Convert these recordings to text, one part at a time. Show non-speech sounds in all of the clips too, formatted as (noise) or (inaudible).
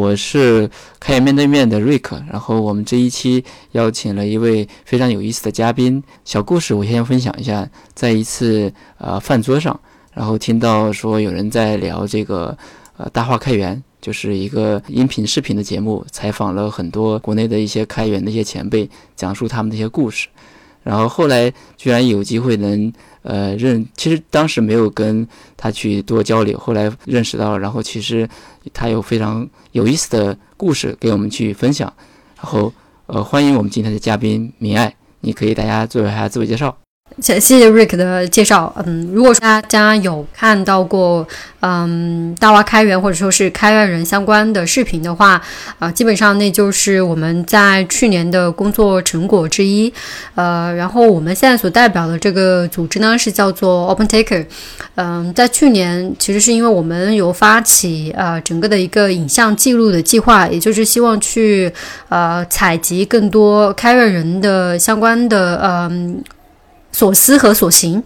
我是开源面对面的瑞克，然后我们这一期邀请了一位非常有意思的嘉宾。小故事我先分享一下，在一次呃饭桌上，然后听到说有人在聊这个呃大话开源，就是一个音频视频的节目，采访了很多国内的一些开源的一些前辈，讲述他们的一些故事。然后后来居然有机会能呃认，其实当时没有跟他去多交流，后来认识到了，然后其实他有非常有意思的故事给我们去分享。然后呃欢迎我们今天的嘉宾明爱，你可以大家做一下自我介绍。谢谢谢 Rick 的介绍。嗯，如果说大家有看到过嗯大蛙开源或者说是开源人相关的视频的话，啊，基本上那就是我们在去年的工作成果之一。呃，然后我们现在所代表的这个组织呢是叫做 OpenTaker。嗯，在去年其实是因为我们有发起呃整个的一个影像记录的计划，也就是希望去呃采集更多开源人的相关的嗯。所思和所行。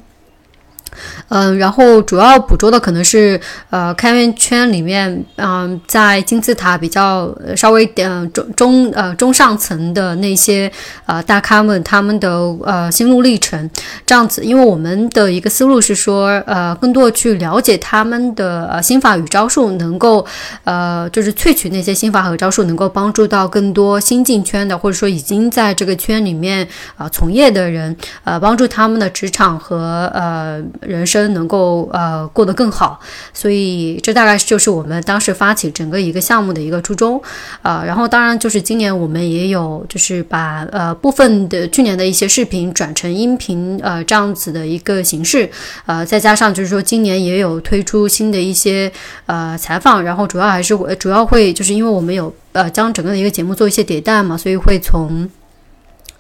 嗯，然后主要捕捉的可能是呃开源圈里面，嗯，在金字塔比较稍微点中中呃中上层的那些呃大咖们他们的呃心路历程，这样子，因为我们的一个思路是说，呃，更多去了解他们的呃心法与招数，能够呃就是萃取那些心法和招数，能够帮助到更多新进圈的或者说已经在这个圈里面啊从业的人，呃，帮助他们的职场和呃。人生能够呃过得更好，所以这大概就是我们当时发起整个一个项目的一个初衷，啊，然后当然就是今年我们也有就是把呃部分的去年的一些视频转成音频呃这样子的一个形式，呃再加上就是说今年也有推出新的一些呃采访，然后主要还是主要会就是因为我们有呃将整个的一个节目做一些迭代嘛，所以会从。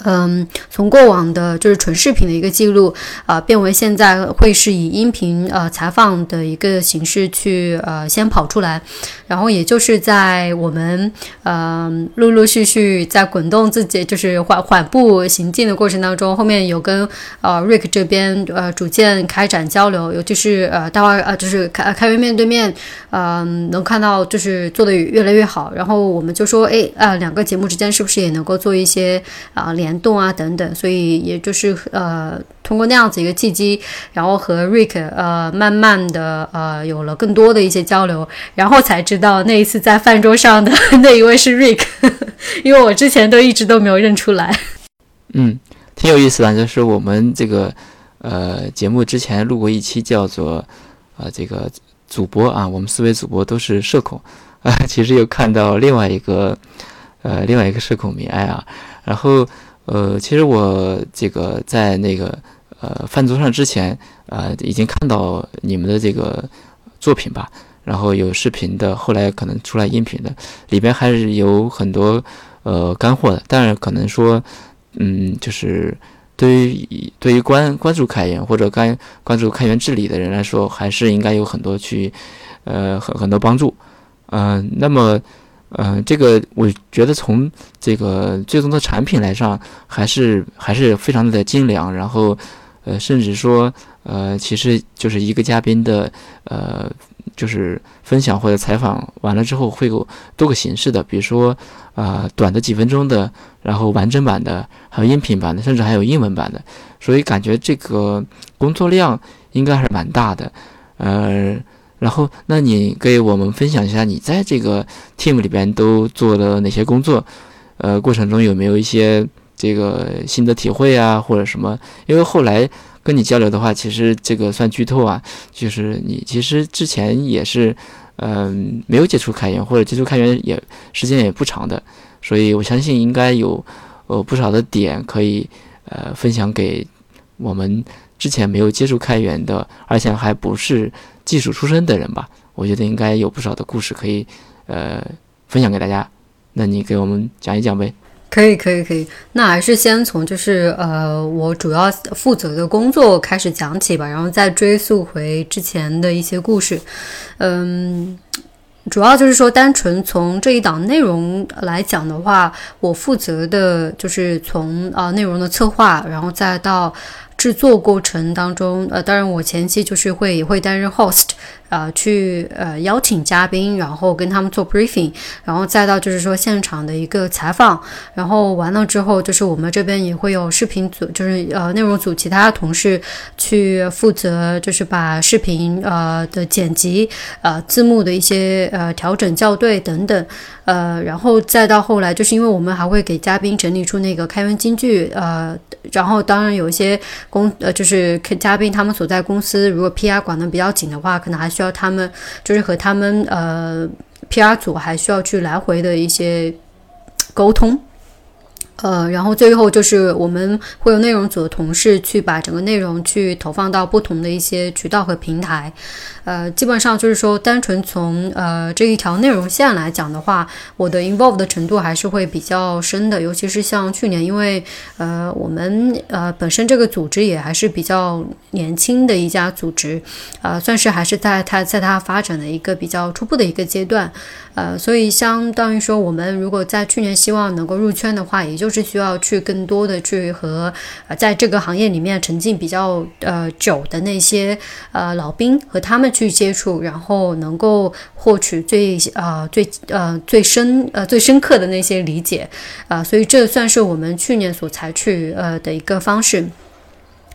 嗯，从过往的就是纯视频的一个记录，啊，变为现在会是以音频呃采访的一个形式去呃先跑出来，然后也就是在我们嗯陆陆续续在滚动自己就是缓缓步行进的过程当中，后面有跟呃 Rick 这边呃逐渐开展交流，尤其是呃大话呃就是开开源面对面，嗯，能看到就是做的越来越好，然后我们就说，哎啊两个节目之间是不是也能够做一些啊联。联动啊等等，所以也就是呃通过那样子一个契机，然后和 Rick 呃慢慢的呃有了更多的一些交流，然后才知道那一次在饭桌上的 (laughs) 那一位是 Rick，(laughs) 因为我之前都一直都没有认出来。嗯，挺有意思的，就是我们这个呃节目之前录过一期叫做呃这个主播啊，我们四位主播都是社恐啊，(laughs) 其实又看到另外一个呃另外一个社恐迷爱啊，然后。呃，其实我这个在那个呃饭桌上之前，呃已经看到你们的这个作品吧，然后有视频的，后来可能出来音频的，里边还是有很多呃干货的。但是可能说，嗯，就是对于对于关关注开源或者关关注开源治理的人来说，还是应该有很多去呃很很多帮助。嗯，那么。嗯，这个我觉得从这个最终的产品来上，还是还是非常的精良。然后，呃，甚至说，呃，其实就是一个嘉宾的，呃，就是分享或者采访完了之后，会有多个形式的，比如说，啊，短的几分钟的，然后完整版的，还有音频版的，甚至还有英文版的。所以感觉这个工作量应该还是蛮大的，呃。然后，那你给我们分享一下，你在这个 team 里边都做了哪些工作？呃，过程中有没有一些这个心得体会啊，或者什么？因为后来跟你交流的话，其实这个算剧透啊，就是你其实之前也是，嗯，没有接触开源，或者接触开源也时间也不长的，所以我相信应该有呃不少的点可以呃分享给我们之前没有接触开源的，而且还不是。技术出身的人吧，我觉得应该有不少的故事可以，呃，分享给大家。那你给我们讲一讲呗？可以，可以，可以。那还是先从就是呃，我主要负责的工作开始讲起吧，然后再追溯回之前的一些故事。嗯，主要就是说，单纯从这一档内容来讲的话，我负责的就是从啊内容的策划，然后再到。制作过程当中，呃，当然我前期就是会会担任 host。呃，去呃邀请嘉宾，然后跟他们做 briefing，然后再到就是说现场的一个采访，然后完了之后，就是我们这边也会有视频组，就是呃内容组其他同事去负责，就是把视频呃的剪辑、呃字幕的一些呃调整校对等等，呃，然后再到后来，就是因为我们还会给嘉宾整理出那个开源金句，呃，然后当然有一些公呃就是嘉宾他们所在公司如果 PR 管得比较紧的话，可能还需要他们就是和他们呃 PR 组还需要去来回的一些沟通。呃，然后最后就是我们会有内容组的同事去把整个内容去投放到不同的一些渠道和平台。呃，基本上就是说，单纯从呃这一条内容线来讲的话，我的 involve 的程度还是会比较深的。尤其是像去年，因为呃我们呃本身这个组织也还是比较年轻的一家组织，呃，算是还是在它在它发展的一个比较初步的一个阶段。呃，所以相当于说，我们如果在去年希望能够入圈的话，也就是需要去更多的去和呃在这个行业里面沉浸比较呃久的那些呃老兵和他们去接触，然后能够获取最啊最呃最深呃最深刻的那些理解啊，所以这算是我们去年所采取呃的一个方式。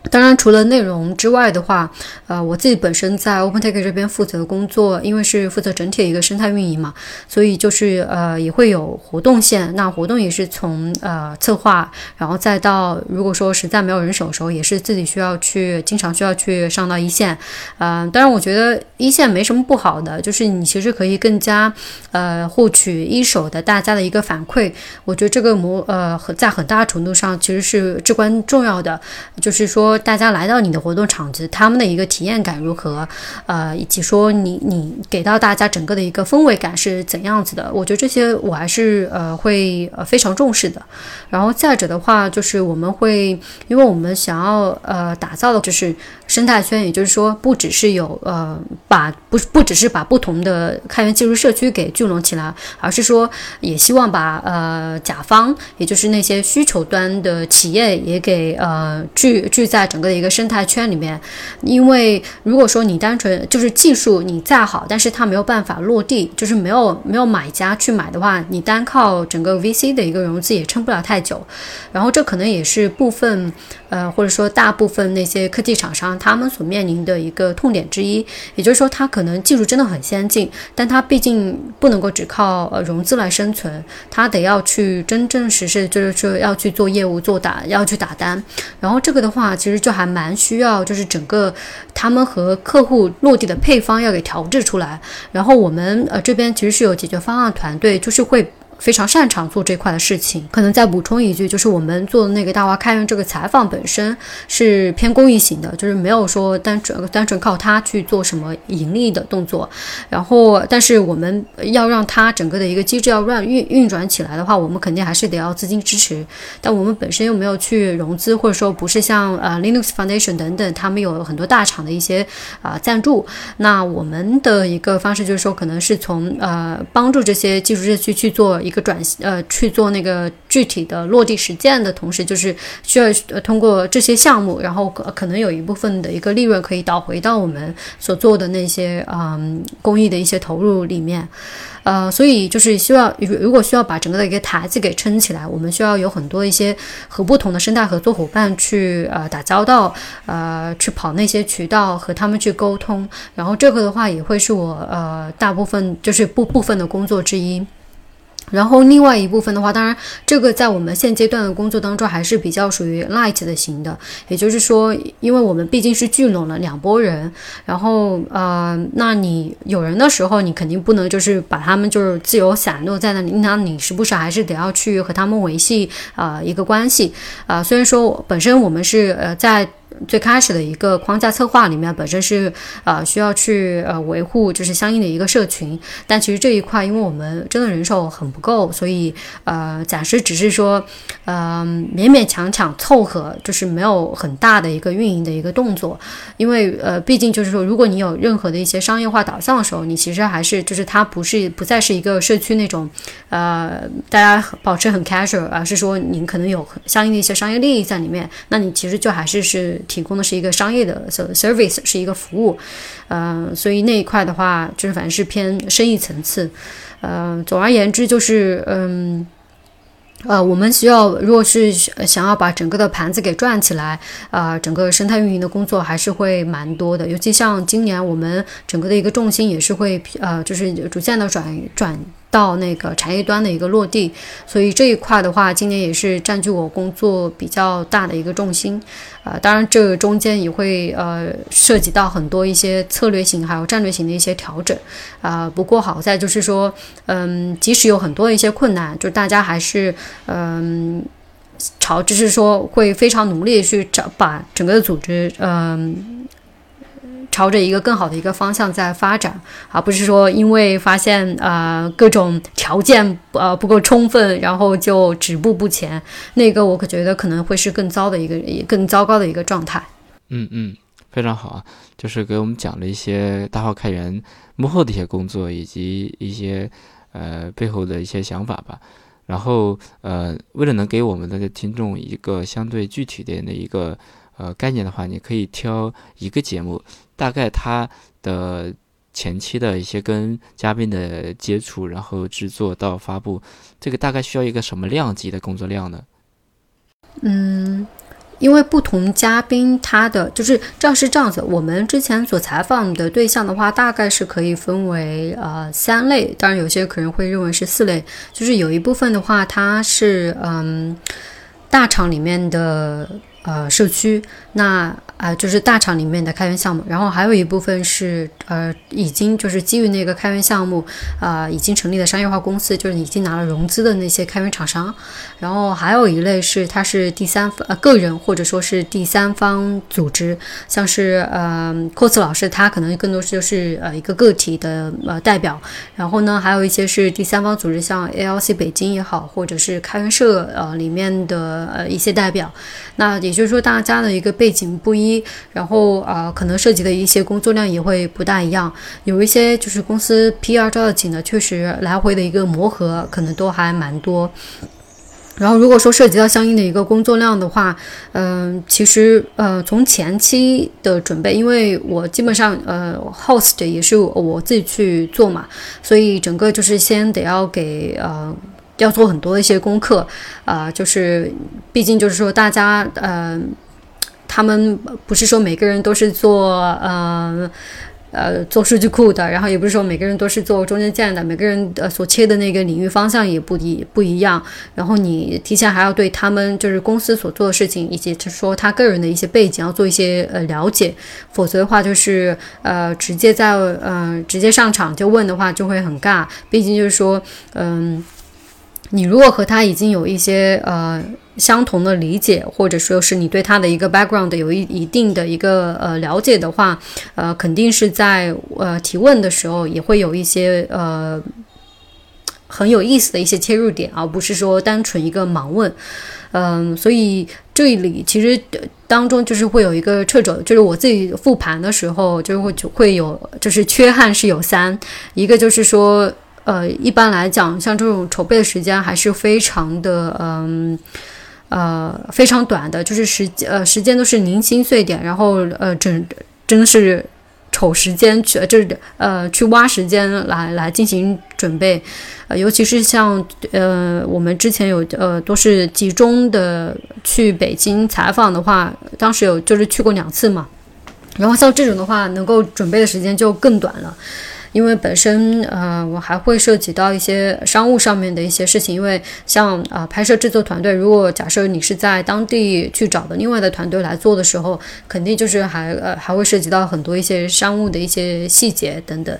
当然，除了内容之外的话，呃，我自己本身在 OpenTake 这边负责工作，因为是负责整体的一个生态运营嘛，所以就是呃也会有活动线。那活动也是从呃策划，然后再到如果说实在没有人手的时候，也是自己需要去经常需要去上到一线。嗯，当然我觉得一线没什么不好的，就是你其实可以更加呃获取一手的大家的一个反馈。我觉得这个模呃很在很大程度上其实是至关重要的，就是说。大家来到你的活动场子，他们的一个体验感如何？呃，以及说你你给到大家整个的一个氛围感是怎样子的？我觉得这些我还是呃会呃非常重视的。然后再者的话，就是我们会，因为我们想要呃打造的就是生态圈，也就是说不只是有呃把不不只是把不同的开源技术社区给聚拢起来，而是说也希望把呃甲方，也就是那些需求端的企业也给呃聚聚在。整个的一个生态圈里面，因为如果说你单纯就是技术你再好，但是它没有办法落地，就是没有没有买家去买的话，你单靠整个 VC 的一个融资也撑不了太久。然后这可能也是部分呃或者说大部分那些科技厂商他们所面临的一个痛点之一。也就是说，它可能技术真的很先进，但它毕竟不能够只靠呃融资来生存，它得要去真正实施，就是说要去做业务做打要去打单。然后这个的话，其实。其实就还蛮需要，就是整个他们和客户落地的配方要给调制出来。然后我们呃这边其实是有解决方案团队，就是会。非常擅长做这块的事情，可能再补充一句，就是我们做的那个大华开源这个采访本身是偏公益型的，就是没有说单纯单纯靠它去做什么盈利的动作。然后，但是我们要让它整个的一个机制要让运运转起来的话，我们肯定还是得要资金支持。但我们本身又没有去融资，或者说不是像呃 Linux Foundation 等等，他们有很多大厂的一些啊赞助。那我们的一个方式就是说，可能是从呃帮助这些技术社区去做。一一个转呃去做那个具体的落地实践的同时，就是需要呃通过这些项目，然后可可能有一部分的一个利润可以导回到我们所做的那些嗯公益的一些投入里面，呃，所以就是需要如如果需要把整个的一个台子给撑起来，我们需要有很多一些和不同的生态合作伙伴去呃打交道，呃去跑那些渠道和他们去沟通，然后这个的话也会是我呃大部分就是部部分的工作之一。然后另外一部分的话，当然这个在我们现阶段的工作当中还是比较属于 light 的型的，也就是说，因为我们毕竟是聚拢了两拨人，然后呃，那你有人的时候，你肯定不能就是把他们就是自由散落在那里，那你时不时还是得要去和他们维系啊一个关系啊。虽然说本身我们是呃在。最开始的一个框架策划里面，本身是呃需要去呃维护，就是相应的一个社群。但其实这一块，因为我们真的人手很不够，所以呃暂时只是说，嗯勉勉强强凑合，就是没有很大的一个运营的一个动作。因为呃毕竟就是说，如果你有任何的一些商业化导向的时候，你其实还是就是它不是不再是一个社区那种呃大家保持很 casual，而是说你可能有相应的一些商业利益在里面，那你其实就还是是。提供的是一个商业的 service，是一个服务，呃，所以那一块的话，就是反正是偏生意层次，呃，总而言之就是嗯。呃，我们需要，如果是想要把整个的盘子给转起来，啊，整个生态运营的工作还是会蛮多的。尤其像今年，我们整个的一个重心也是会，呃，就是逐渐的转转。到那个产业端的一个落地，所以这一块的话，今年也是占据我工作比较大的一个重心，呃，当然这中间也会呃涉及到很多一些策略型还有战略型的一些调整，啊，不过好在就是说，嗯，即使有很多一些困难，就大家还是嗯朝就是说会非常努力去找把整个的组织嗯。朝着一个更好的一个方向在发展，而不是说因为发现呃各种条件呃不够充分，然后就止步不前。那个我可觉得可能会是更糟的一个更糟糕的一个状态。嗯嗯，非常好啊，就是给我们讲了一些大号开源幕后的一些工作，以及一些呃背后的一些想法吧。然后呃，为了能给我们的听众一个相对具体点的一个呃概念的话，你可以挑一个节目。大概他的前期的一些跟嘉宾的接触，然后制作到发布，这个大概需要一个什么量级的工作量呢？嗯，因为不同嘉宾他的就是这样是这样子。我们之前所采访的对象的话，大概是可以分为呃三类，当然有些可能会认为是四类。就是有一部分的话，它是嗯大厂里面的呃社区那。啊，就是大厂里面的开源项目，然后还有一部分是呃，已经就是基于那个开源项目，啊，已经成立的商业化公司，就是已经拿了融资的那些开源厂商，然后还有一类是它是第三方呃个人或者说是第三方组织，像是呃阔次老师他可能更多是就是呃一个个体的呃代表，然后呢还有一些是第三方组织，像 ALC 北京也好，或者是开源社呃里面的呃一些代表，那也也就是说大家的一个背景不一。然后啊，可能涉及的一些工作量也会不大一样。有一些就是公司 PR 招的紧的，确实来回的一个磨合可能都还蛮多。然后如果说涉及到相应的一个工作量的话，嗯，其实呃，从前期的准备，因为我基本上呃，host 也是我自己去做嘛，所以整个就是先得要给呃，要做很多的一些功课啊，就是毕竟就是说大家呃。他们不是说每个人都是做呃呃做数据库的，然后也不是说每个人都是做中间件的，每个人呃所切的那个领域方向也不一不一样。然后你提前还要对他们就是公司所做的事情，以及就是说他个人的一些背景要做一些呃了解，否则的话就是呃直接在呃直接上场就问的话就会很尬。毕竟就是说嗯。你如果和他已经有一些呃相同的理解，或者说是你对他的一个 background 有一一定的一个呃了解的话，呃，肯定是在呃提问的时候也会有一些呃很有意思的一些切入点，而不是说单纯一个盲问。嗯，所以这里其实当中就是会有一个掣肘，就是我自己复盘的时候就会就会有就是缺憾是有三，一个就是说。呃，一般来讲，像这种筹备的时间还是非常的，嗯，呃，非常短的，就是时呃时间都是零星碎点，然后呃，真真的是瞅时间去，就是呃去挖时间来来进行准备，呃，尤其是像呃我们之前有呃都是集中的去北京采访的话，当时有就是去过两次嘛，然后像这种的话，能够准备的时间就更短了。因为本身呃，我还会涉及到一些商务上面的一些事情。因为像啊，拍摄制作团队，如果假设你是在当地去找的另外的团队来做的时候，肯定就是还呃还会涉及到很多一些商务的一些细节等等。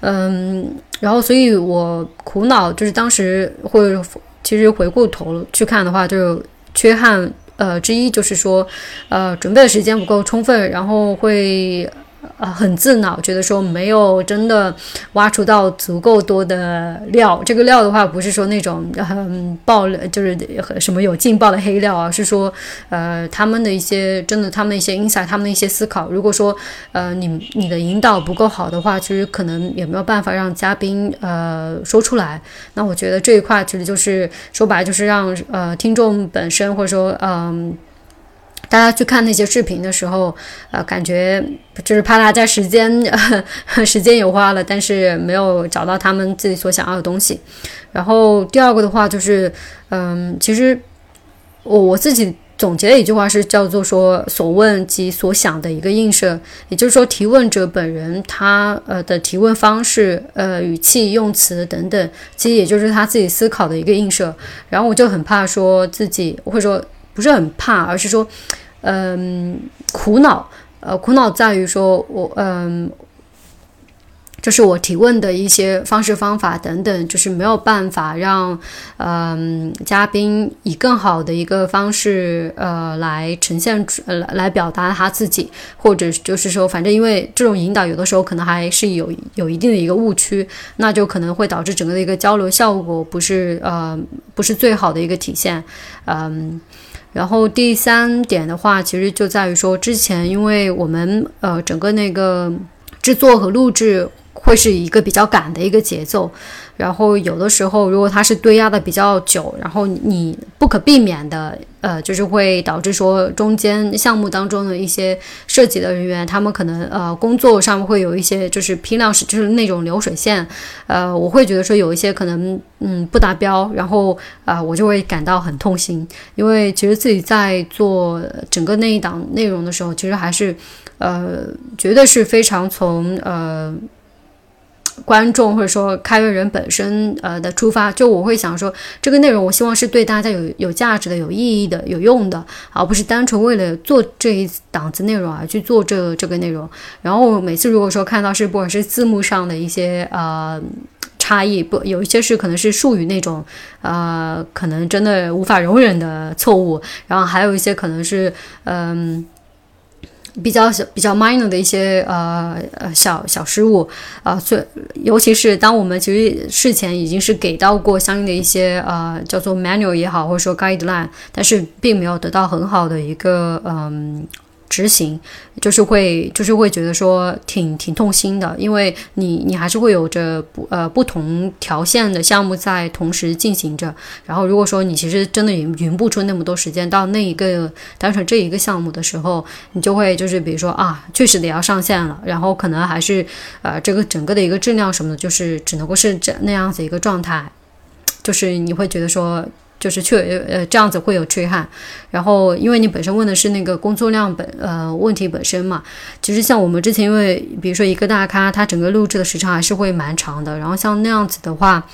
嗯，然后所以我苦恼就是当时会其实回过头去看的话，就缺憾呃之一就是说呃准备的时间不够充分，然后会。啊，很自恼，觉得说没有真的挖出到足够多的料。这个料的话，不是说那种嗯爆就是什么有劲爆的黑料啊，是说呃他们的一些真的他们一些 insight，他们的一些思考。如果说呃你你的引导不够好的话，其实可能也没有办法让嘉宾呃说出来。那我觉得这一块其实就是说白就是让呃听众本身或者说嗯。大家去看那些视频的时候，呃，感觉就是怕大家时间 (laughs) 时间也花了，但是没有找到他们自己所想要的东西。然后第二个的话就是，嗯，其实我我自己。总结的一句话是叫做说所问及所想的一个映射，也就是说提问者本人他呃的提问方式、呃语气、用词等等，其实也就是他自己思考的一个映射。然后我就很怕说自己，或者说不是很怕，而是说，嗯，苦恼，呃，苦恼在于说我嗯。就是我提问的一些方式方法等等，就是没有办法让，嗯，嘉宾以更好的一个方式，呃，来呈现出，呃，来表达他自己，或者就是说，反正因为这种引导有的时候可能还是有有一定的一个误区，那就可能会导致整个的一个交流效果不是，呃，不是最好的一个体现，嗯，然后第三点的话，其实就在于说，之前因为我们，呃，整个那个制作和录制。会是一个比较赶的一个节奏，然后有的时候如果它是堆压的比较久，然后你不可避免的，呃，就是会导致说中间项目当中的一些设计的人员，他们可能呃工作上会有一些就是批量是就是那种流水线，呃，我会觉得说有一些可能嗯不达标，然后啊我就会感到很痛心，因为其实自己在做整个那一档内容的时候，其实还是呃绝对是非常从呃。观众或者说开源人本身呃的出发，就我会想说，这个内容我希望是对大家有有价值的、有意义的、有用的，而不是单纯为了做这一档子内容而去做这这个内容。然后每次如果说看到是不管是字幕上的一些呃差异，不有一些是可能是术语那种呃可能真的无法容忍的错误，然后还有一些可能是嗯。比较小、比较 minor 的一些呃呃小小失误啊，最尤其是当我们其实事前已经是给到过相应的一些呃叫做 manual 也好，或者说 guideline，但是并没有得到很好的一个嗯。执行就是会就是会觉得说挺挺痛心的，因为你你还是会有着不呃不同条线的项目在同时进行着。然后如果说你其实真的匀匀不出那么多时间到那一个单纯这一个项目的时候，你就会就是比如说啊，确实得要上线了，然后可能还是呃这个整个的一个质量什么的，就是只能够是这那样子一个状态，就是你会觉得说。就是确呃这样子会有缺憾，然后因为你本身问的是那个工作量本呃问题本身嘛，其实像我们之前因为比如说一个大咖，他整个录制的时长还是会蛮长的，然后像那样子的话。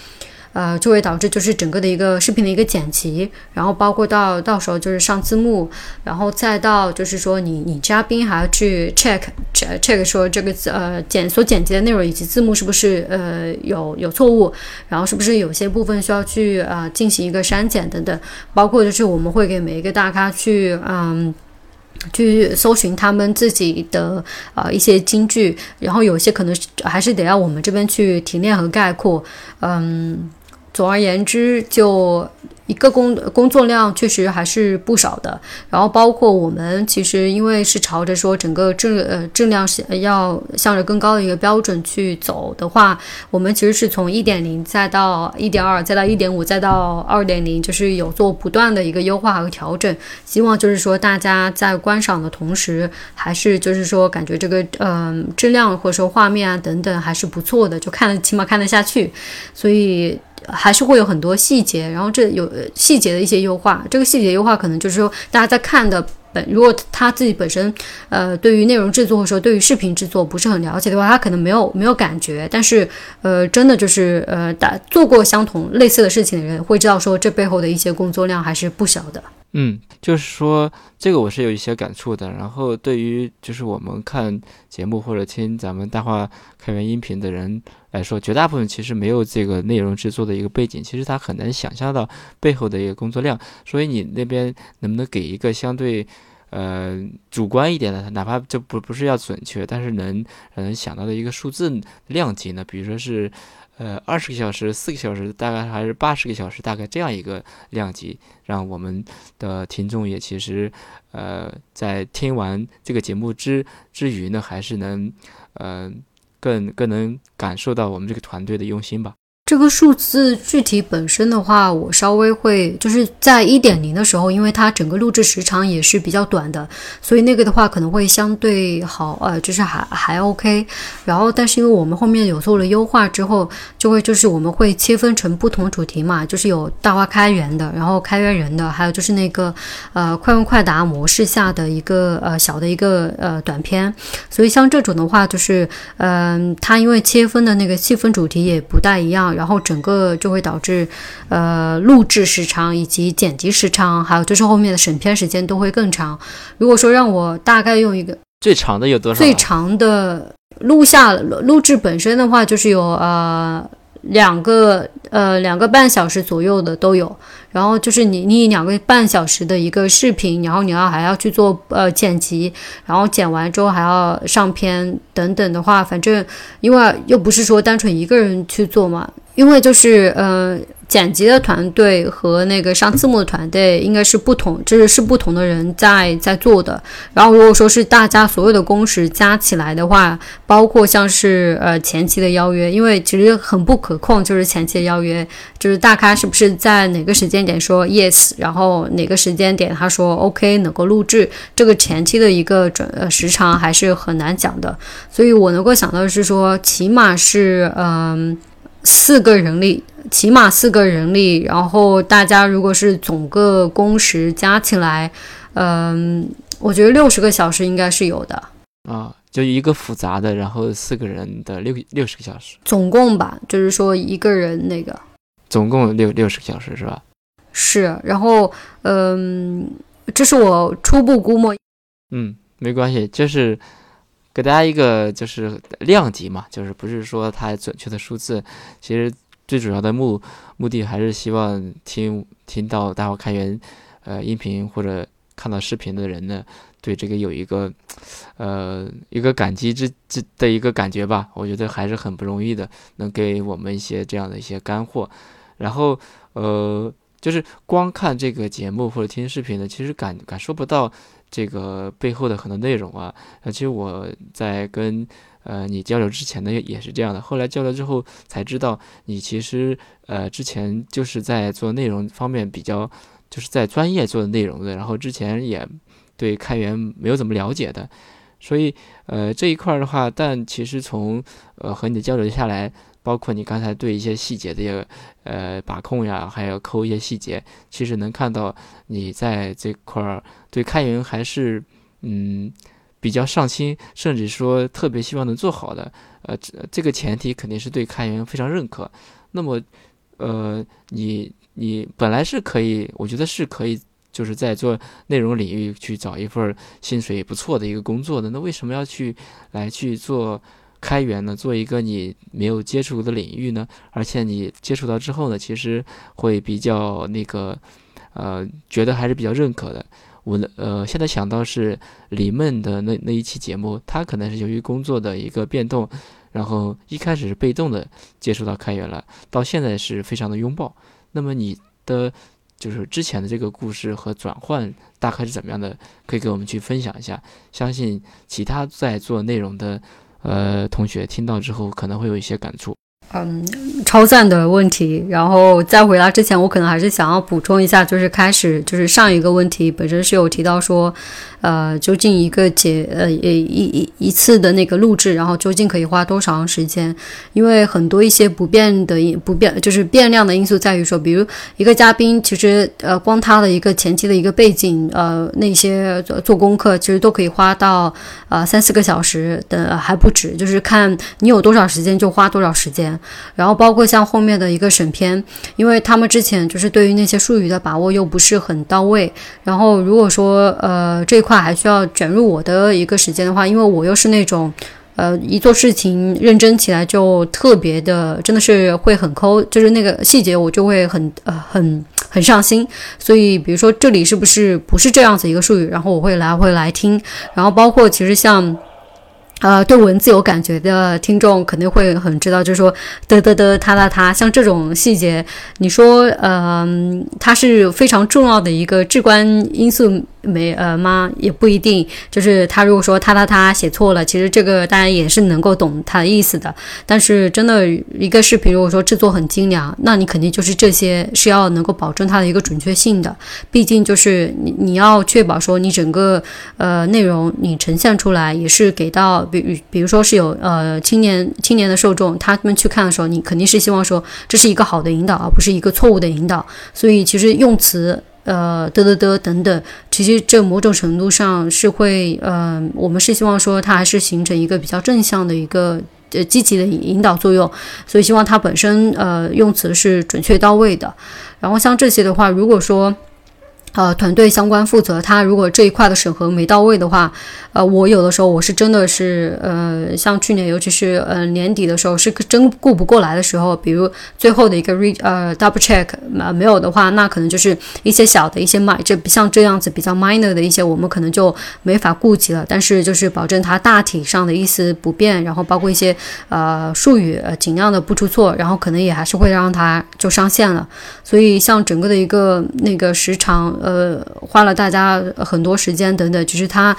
呃，就会导致就是整个的一个视频的一个剪辑，然后包括到到时候就是上字幕，然后再到就是说你你嘉宾还要去 check check 说这个呃剪所剪辑的内容以及字幕是不是呃有有错误，然后是不是有些部分需要去呃进行一个删减等等，包括就是我们会给每一个大咖去嗯去搜寻他们自己的呃一些金句，然后有些可能还是得要我们这边去提炼和概括，嗯。总而言之，就。一个工工作量确实还是不少的，然后包括我们其实因为是朝着说整个质呃质量是要向着更高的一个标准去走的话，我们其实是从一点零再到一点二，再到一点五，再到二点零，就是有做不断的一个优化和调整。希望就是说大家在观赏的同时，还是就是说感觉这个嗯质量或者说画面啊等等还是不错的，就看得起码看得下去，所以。还是会有很多细节，然后这有细节的一些优化。这个细节优化可能就是说，大家在看的本，如果他自己本身，呃，对于内容制作或者说对于视频制作不是很了解的话，他可能没有没有感觉。但是，呃，真的就是呃，打做过相同类似的事情的人会知道，说这背后的一些工作量还是不小的。嗯，就是说这个我是有一些感触的。然后对于就是我们看节目或者听咱们大话开源音频的人来说，绝大部分其实没有这个内容制作的一个背景，其实他很难想象到背后的一个工作量。所以你那边能不能给一个相对呃主观一点的，哪怕就不不是要准确，但是能能想到的一个数字量级呢？比如说是。呃，二十个小时、四个小时，大概还是八十个小时，大概这样一个量级，让我们的听众也其实，呃，在听完这个节目之之余呢，还是能，呃，更更能感受到我们这个团队的用心吧。这个数字具体本身的话，我稍微会就是在一点零的时候，因为它整个录制时长也是比较短的，所以那个的话可能会相对好，呃，就是还还 OK。然后，但是因为我们后面有做了优化之后，就会就是我们会切分成不同主题嘛，就是有大话开源的，然后开源人的，还有就是那个呃快问快答模式下的一个呃小的一个呃短片。所以像这种的话，就是嗯，它因为切分的那个细分主题也不大一样。然后整个就会导致，呃，录制时长以及剪辑时长，还有就是后面的审片时间都会更长。如果说让我大概用一个最长的有多少？最长的录下录制本身的话，就是有呃两个呃两个半小时左右的都有。然后就是你你两个半小时的一个视频，然后你要还要去做呃剪辑，然后剪完之后还要上片等等的话，反正因为又不是说单纯一个人去做嘛。因为就是嗯，剪辑的团队和那个上字幕的团队应该是不同，就是是不同的人在在做的。然后如果说是大家所有的工时加起来的话，包括像是呃前期的邀约，因为其实很不可控，就是前期的邀约，就是大咖是不是在哪个时间点说 yes，然后哪个时间点他说 OK 能够录制，这个前期的一个准呃时长还是很难讲的。所以我能够想到的是说，起码是嗯。四个人力，起码四个人力，然后大家如果是总个工时加起来，嗯，我觉得六十个小时应该是有的啊，就一个复杂的，然后四个人的六六十个小时，总共吧，就是说一个人那个，总共六六十个小时是吧？是，然后嗯，这是我初步估摸，嗯，没关系，就是。给大家一个就是量级嘛，就是不是说它准确的数字，其实最主要的目目的还是希望听听到大伙开源，呃，音频或者看到视频的人呢，对这个有一个，呃，一个感激之之的一个感觉吧。我觉得还是很不容易的，能给我们一些这样的一些干货。然后，呃，就是光看这个节目或者听视频呢，其实感感受不到。这个背后的很多内容啊，呃，其实我在跟呃你交流之前呢也是这样的，后来交流之后才知道，你其实呃之前就是在做内容方面比较，就是在专业做的内容的，然后之前也对开源没有怎么了解的，所以呃这一块的话，但其实从呃和你的交流下来。包括你刚才对一些细节的呃把控呀，还有抠一些细节，其实能看到你在这块儿对开源还是嗯比较上心，甚至说特别希望能做好的。呃，这个前提肯定是对开源非常认可。那么，呃，你你本来是可以，我觉得是可以，就是在做内容领域去找一份薪水不错的一个工作的。那为什么要去来去做？开源呢，做一个你没有接触的领域呢，而且你接触到之后呢，其实会比较那个，呃，觉得还是比较认可的。我呃，现在想到是李梦的那那一期节目，他可能是由于工作的一个变动，然后一开始是被动的接触到开源了，到现在是非常的拥抱。那么你的就是之前的这个故事和转换大概是怎么样的？可以给我们去分享一下。相信其他在做内容的。呃，同学听到之后可能会有一些感触。嗯，超赞的问题。然后在回答之前，我可能还是想要补充一下，就是开始就是上一个问题本身是有提到说。呃，究竟一个节呃一一一次的那个录制，然后究竟可以花多长时间？因为很多一些不变的因不变就是变量的因素在于说，比如一个嘉宾，其实呃光他的一个前期的一个背景呃那些做功课，其实都可以花到呃三四个小时的还不止，就是看你有多少时间就花多少时间。然后包括像后面的一个审片，因为他们之前就是对于那些术语的把握又不是很到位，然后如果说呃这一。块还需要卷入我的一个时间的话，因为我又是那种，呃，一做事情认真起来就特别的，真的是会很抠，就是那个细节我就会很呃很很上心。所以，比如说这里是不是不是这样子一个术语，然后我会来回来听，然后包括其实像。呃，对文字有感觉的听众肯定会很知道，就是说，得得得，他他他，像这种细节，你说，嗯，它是非常重要的一个至关因素没呃吗？也不一定。就是他如果说他他他写错了，其实这个大家也是能够懂他的意思的。但是真的一个视频，如果说制作很精良，那你肯定就是这些是要能够保证它的一个准确性的。毕竟就是你你要确保说你整个呃内容你呈现出来也是给到比比如说是有呃青年青年的受众，他们去看的时候，你肯定是希望说这是一个好的引导，而不是一个错误的引导。所以其实用词。呃，得得得等等，其实这某种程度上是会，呃，我们是希望说它还是形成一个比较正向的一个呃积极的引导作用，所以希望它本身呃用词是准确到位的。然后像这些的话，如果说。呃，团队相关负责，他如果这一块的审核没到位的话，呃，我有的时候我是真的是，呃，像去年，尤其是呃年底的时候，是真顾不过来的时候，比如最后的一个 re 呃 double check 呃没有的话，那可能就是一些小的一些 min 这像这样子比较 minor 的一些，我们可能就没法顾及了。但是就是保证它大体上的意思不变，然后包括一些呃术语呃尽量的不出错，然后可能也还是会让它就上线了。所以像整个的一个那个时长。呃，花了大家很多时间等等，就是它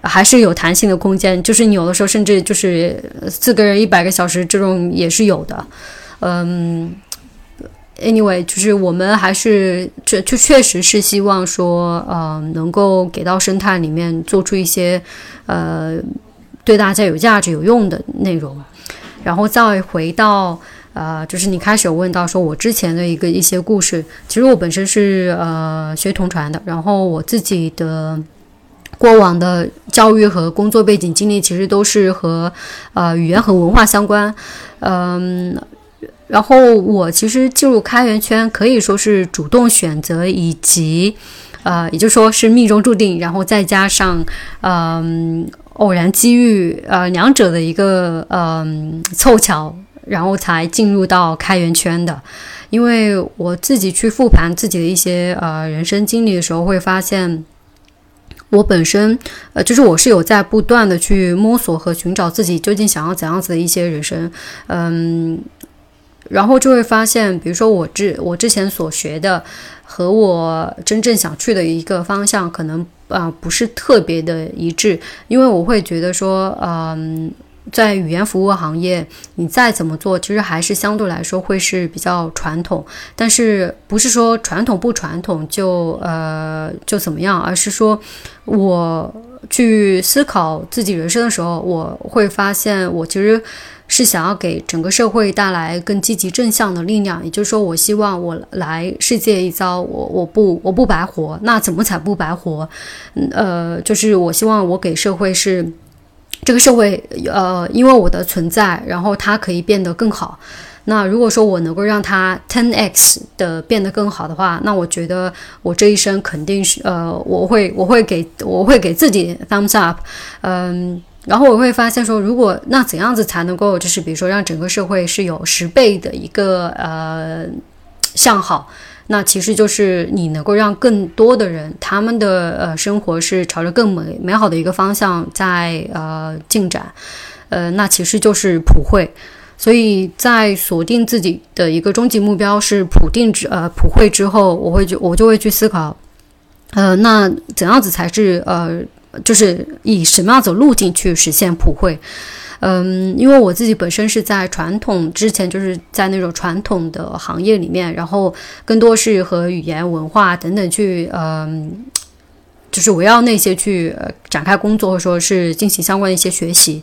还是有弹性的空间，就是你有的时候甚至就是四个人一百个小时这种也是有的。嗯，anyway，就是我们还是这就确实是希望说，呃，能够给到生态里面做出一些呃对大家有价值、有用的内容，然后再回到。呃，就是你开始有问到说，我之前的一个一些故事，其实我本身是呃学同传的，然后我自己的过往的教育和工作背景经历，其实都是和呃语言和文化相关，嗯，然后我其实进入开源圈可以说是主动选择，以及呃，也就说是命中注定，然后再加上嗯偶然机遇，呃两者的一个嗯凑巧。然后才进入到开源圈的，因为我自己去复盘自己的一些呃人生经历的时候，会发现我本身呃就是我是有在不断的去摸索和寻找自己究竟想要怎样子的一些人生，嗯，然后就会发现，比如说我之我之前所学的和我真正想去的一个方向，可能啊不是特别的一致，因为我会觉得说，嗯。在语言服务行业，你再怎么做，其实还是相对来说会是比较传统。但是不是说传统不传统就呃就怎么样，而是说我去思考自己人生的时候，我会发现我其实是想要给整个社会带来更积极正向的力量。也就是说，我希望我来世界一遭，我我不我不白活。那怎么才不白活？呃，就是我希望我给社会是。这个社会，呃，因为我的存在，然后它可以变得更好。那如果说我能够让它 ten x 的变得更好的话，那我觉得我这一生肯定是，呃，我会我会给我会给自己 thumbs up，嗯，然后我会发现说，如果那怎样子才能够，就是比如说让整个社会是有十倍的一个呃向好。那其实就是你能够让更多的人，他们的呃生活是朝着更美美好的一个方向在呃进展，呃，那其实就是普惠。所以在锁定自己的一个终极目标是普定之呃普惠之后，我会就我就会去思考，呃，那怎样子才是呃，就是以什么样子的路径去实现普惠？嗯，因为我自己本身是在传统之前，就是在那种传统的行业里面，然后更多是和语言、文化等等去，嗯，就是围绕那些去展开工作，或者说是进行相关的一些学习，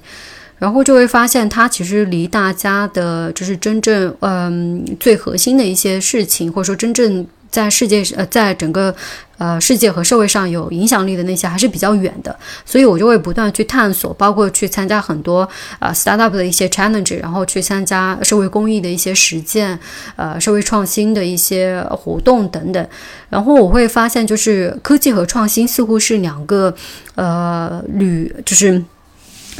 然后就会发现，它其实离大家的，就是真正，嗯，最核心的一些事情，或者说真正。在世界呃，在整个呃世界和社会上有影响力的那些还是比较远的，所以我就会不断去探索，包括去参加很多呃 startup 的一些 challenge，然后去参加社会公益的一些实践，呃社会创新的一些活动等等。然后我会发现，就是科技和创新似乎是两个呃旅，就是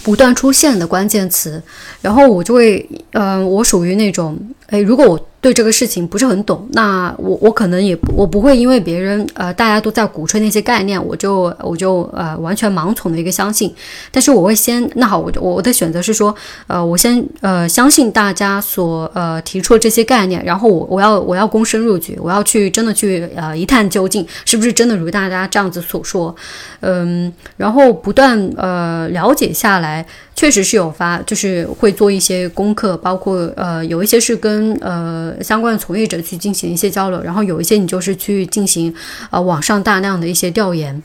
不断出现的关键词。然后我就会，嗯，我属于那种，诶，如果我对这个事情不是很懂，那我我可能也我不会因为别人呃大家都在鼓吹那些概念，我就我就呃完全盲从的一个相信。但是我会先那好，我我的选择是说，呃，我先呃相信大家所呃提出的这些概念，然后我我要我要躬身入局，我要去真的去呃一探究竟，是不是真的如大家这样子所说，嗯，然后不断呃了解下来。确实是有发，就是会做一些功课，包括呃有一些是跟呃相关的从业者去进行一些交流，然后有一些你就是去进行呃网上大量的一些调研，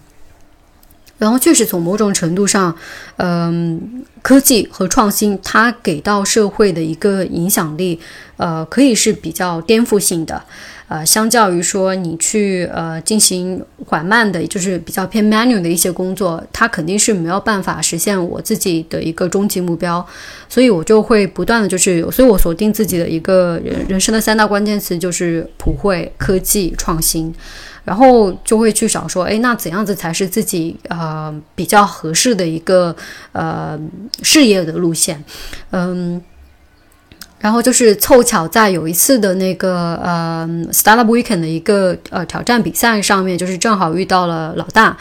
然后确实从某种程度上，嗯，科技和创新它给到社会的一个影响力，呃，可以是比较颠覆性的。呃，相较于说你去呃进行缓慢的，就是比较偏 manual 的一些工作，它肯定是没有办法实现我自己的一个终极目标，所以我就会不断的就是，所以我锁定自己的一个人人生的三大关键词就是普惠、科技、创新，然后就会去找说，哎，那怎样子才是自己呃比较合适的一个呃事业的路线，嗯。然后就是凑巧在有一次的那个呃 Startup Weekend 的一个呃挑战比赛上面，就是正好遇到了老大。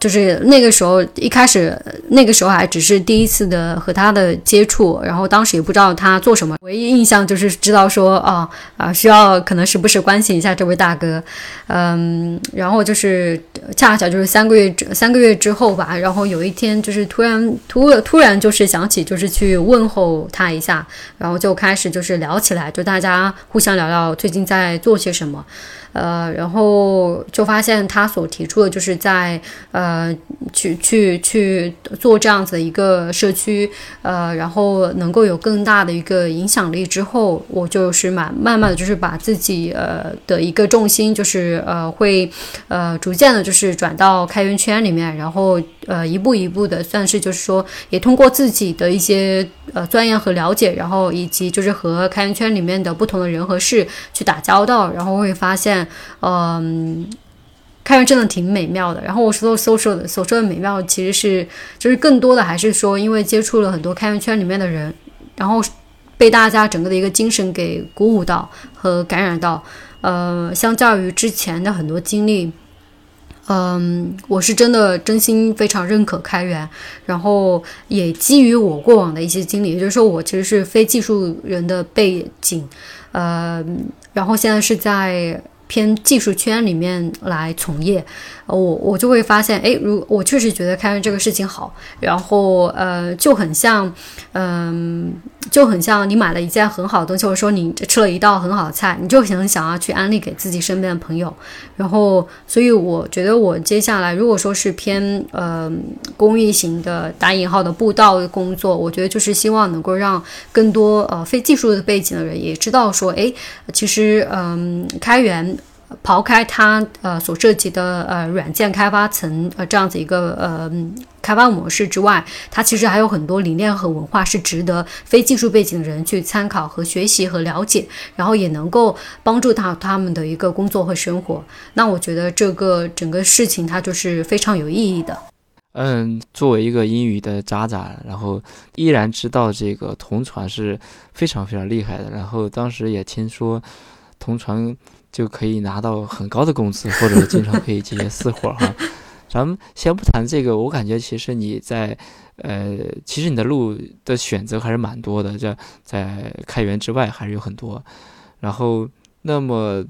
就是那个时候，一开始那个时候还只是第一次的和他的接触，然后当时也不知道他做什么，唯一印象就是知道说，啊啊，需要可能时不时关心一下这位大哥，嗯，然后就是恰巧就是三个月三个月之后吧，然后有一天就是突然突突然就是想起就是去问候他一下，然后就开始就是聊起来，就大家互相聊聊最近在做些什么。呃，然后就发现他所提出的，就是在呃呃去去去做这样子一个社区，呃，然后能够有更大的一个影响力之后，我就是慢慢慢的就是把自己呃的一个重心，就是呃会呃逐渐的，就是转到开源圈里面，然后呃一步一步的，算是就是说也通过自己的一些呃钻研和了解，然后以及就是和开源圈里面的不同的人和事去打交道，然后会发现。嗯，开源真的挺美妙的。然后我所所说的所说的美妙，其实是就是更多的还是说，因为接触了很多开源圈里面的人，然后被大家整个的一个精神给鼓舞到和感染到。呃，相较于之前的很多经历，嗯，我是真的真心非常认可开源。然后也基于我过往的一些经历，也就是说，我其实是非技术人的背景，呃。然后现在是在偏技术圈里面来从业。我我就会发现，哎，如我确实觉得开源这个事情好，然后呃就很像，嗯，就很像你买了一件很好的东西，或者说你吃了一道很好的菜，你就很想要去安利给自己身边的朋友。然后，所以我觉得我接下来如果说是偏呃公益型的打引号的布道的工作，我觉得就是希望能够让更多呃非技术的背景的人也知道说，哎，其实嗯开源。刨开它呃所涉及的呃软件开发层呃这样子一个呃开发模式之外，它其实还有很多理念和文化是值得非技术背景的人去参考和学习和了解，然后也能够帮助到他们的一个工作和生活。那我觉得这个整个事情它就是非常有意义的。嗯，作为一个英语的渣渣，然后依然知道这个同传是非常非常厉害的，然后当时也听说同传。就可以拿到很高的工资，(laughs) 或者经常可以接私活哈。(laughs) 咱们先不谈这个，我感觉其实你在，呃，其实你的路的选择还是蛮多的，在在开源之外还是有很多。然后，那么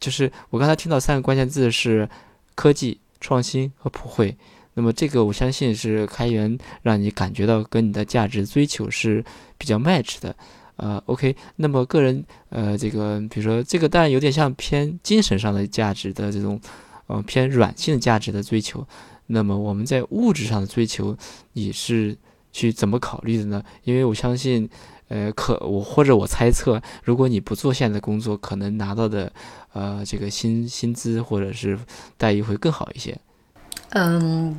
就是我刚才听到三个关键字是科技、创新和普惠。那么这个我相信是开源让你感觉到跟你的价值追求是比较 match 的。呃，OK，那么个人，呃，这个比如说这个当然有点像偏精神上的价值的这种，呃，偏软性的价值的追求。那么我们在物质上的追求，你是去怎么考虑的呢？因为我相信，呃，可我或者我猜测，如果你不做现在的工作，可能拿到的，呃，这个薪薪资或者是待遇会更好一些。嗯。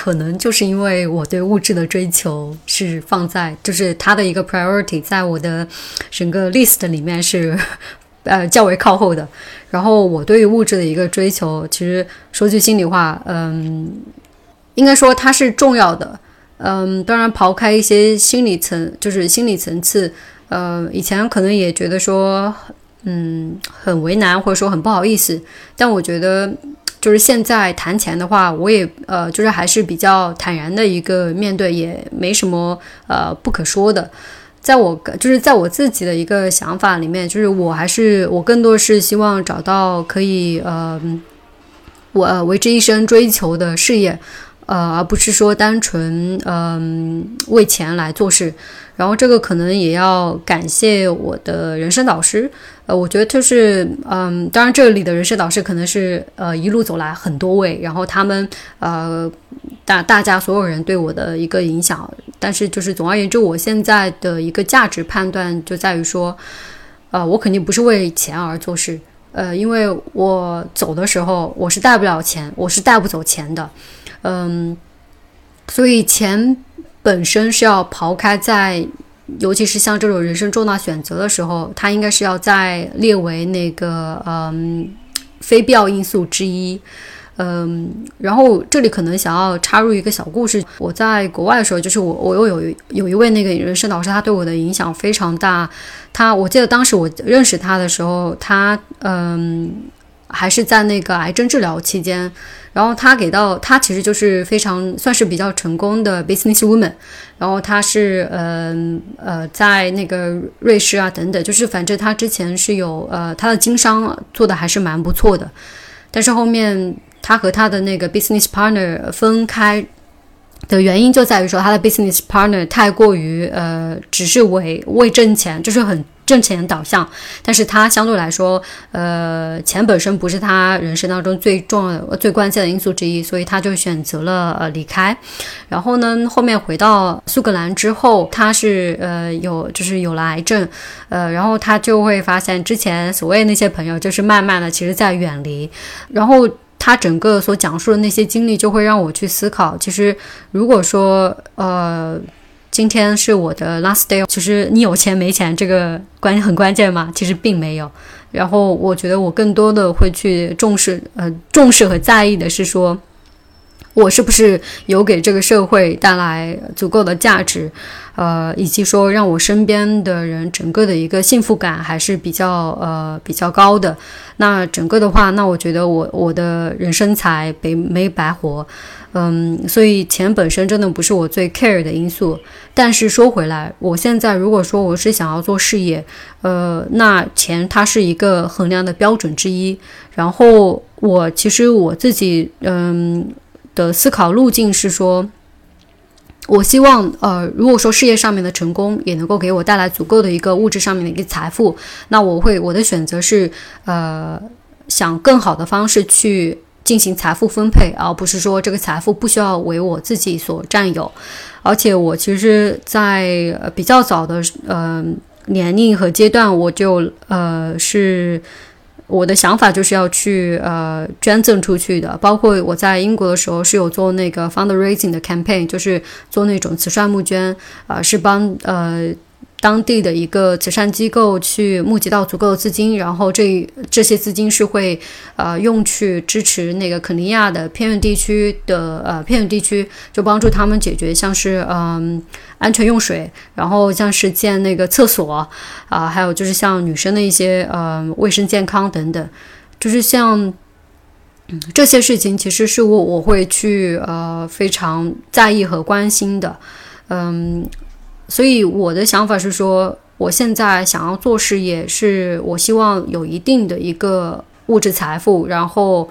可能就是因为我对物质的追求是放在，就是它的一个 priority，在我的整个 list 里面是，呃较为靠后的。然后我对于物质的一个追求，其实说句心里话，嗯，应该说它是重要的。嗯，当然刨开一些心理层，就是心理层次，呃，以前可能也觉得说。嗯很为难，或者说很不好意思。但我觉得，就是现在谈钱的话，我也呃就是还是比较坦然的一个面对，也没什么呃不可说的。在我就是在我自己的一个想法里面，就是我还是我更多是希望找到可以呃我为之一生追求的事业。呃，而不是说单纯嗯为钱来做事，然后这个可能也要感谢我的人生导师。呃，我觉得就是嗯，当然这里的人生导师可能是呃一路走来很多位，然后他们呃大大家所有人对我的一个影响。但是就是总而言之，我现在的一个价值判断就在于说，呃，我肯定不是为钱而做事。呃，因为我走的时候我是带不了钱，我是带不走钱的。嗯，所以钱本身是要刨开，在尤其是像这种人生重大选择的时候，它应该是要再列为那个嗯非必要因素之一。嗯，然后这里可能想要插入一个小故事。我在国外的时候，就是我我又有有一位那个人生导师，他对我的影响非常大。他我记得当时我认识他的时候，他嗯还是在那个癌症治疗期间。然后他给到他其实就是非常算是比较成功的 business woman，然后他是嗯呃在那个瑞士啊等等，就是反正他之前是有呃他的经商做的还是蛮不错的，但是后面他和他的那个 business partner 分开的原因就在于说他的 business partner 太过于呃只是为为挣钱，就是很。挣钱导向，但是他相对来说，呃，钱本身不是他人生当中最重要的、最关键的因素之一，所以他就选择了呃离开。然后呢，后面回到苏格兰之后，他是呃有就是有了癌症，呃，然后他就会发现之前所谓那些朋友，就是慢慢的其实在远离。然后他整个所讲述的那些经历，就会让我去思考，其实如果说呃。今天是我的 last day，其实你有钱没钱这个关很关键吗？其实并没有。然后我觉得我更多的会去重视，呃，重视和在意的是说，我是不是有给这个社会带来足够的价值，呃，以及说让我身边的人整个的一个幸福感还是比较呃比较高的。那整个的话，那我觉得我我的人生才没没白活。嗯，所以钱本身真的不是我最 care 的因素。但是说回来，我现在如果说我是想要做事业，呃，那钱它是一个衡量的标准之一。然后我其实我自己嗯的思考路径是说，我希望呃，如果说事业上面的成功也能够给我带来足够的一个物质上面的一个财富，那我会我的选择是呃，想更好的方式去。进行财富分配，而不是说这个财富不需要为我自己所占有。而且我其实，在比较早的呃年龄和阶段，我就呃是我的想法就是要去呃捐赠出去的。包括我在英国的时候是有做那个 fundraising 的 campaign，就是做那种慈善募捐啊，是帮呃。当地的一个慈善机构去募集到足够的资金，然后这这些资金是会呃用去支持那个肯尼亚的偏远地区的呃偏远地区，就帮助他们解决像是嗯安全用水，然后像是建那个厕所啊，还有就是像女生的一些呃卫生健康等等，就是像这些事情，其实是我我会去呃非常在意和关心的，嗯。所以我的想法是说，我现在想要做事业，是我希望有一定的一个物质财富，然后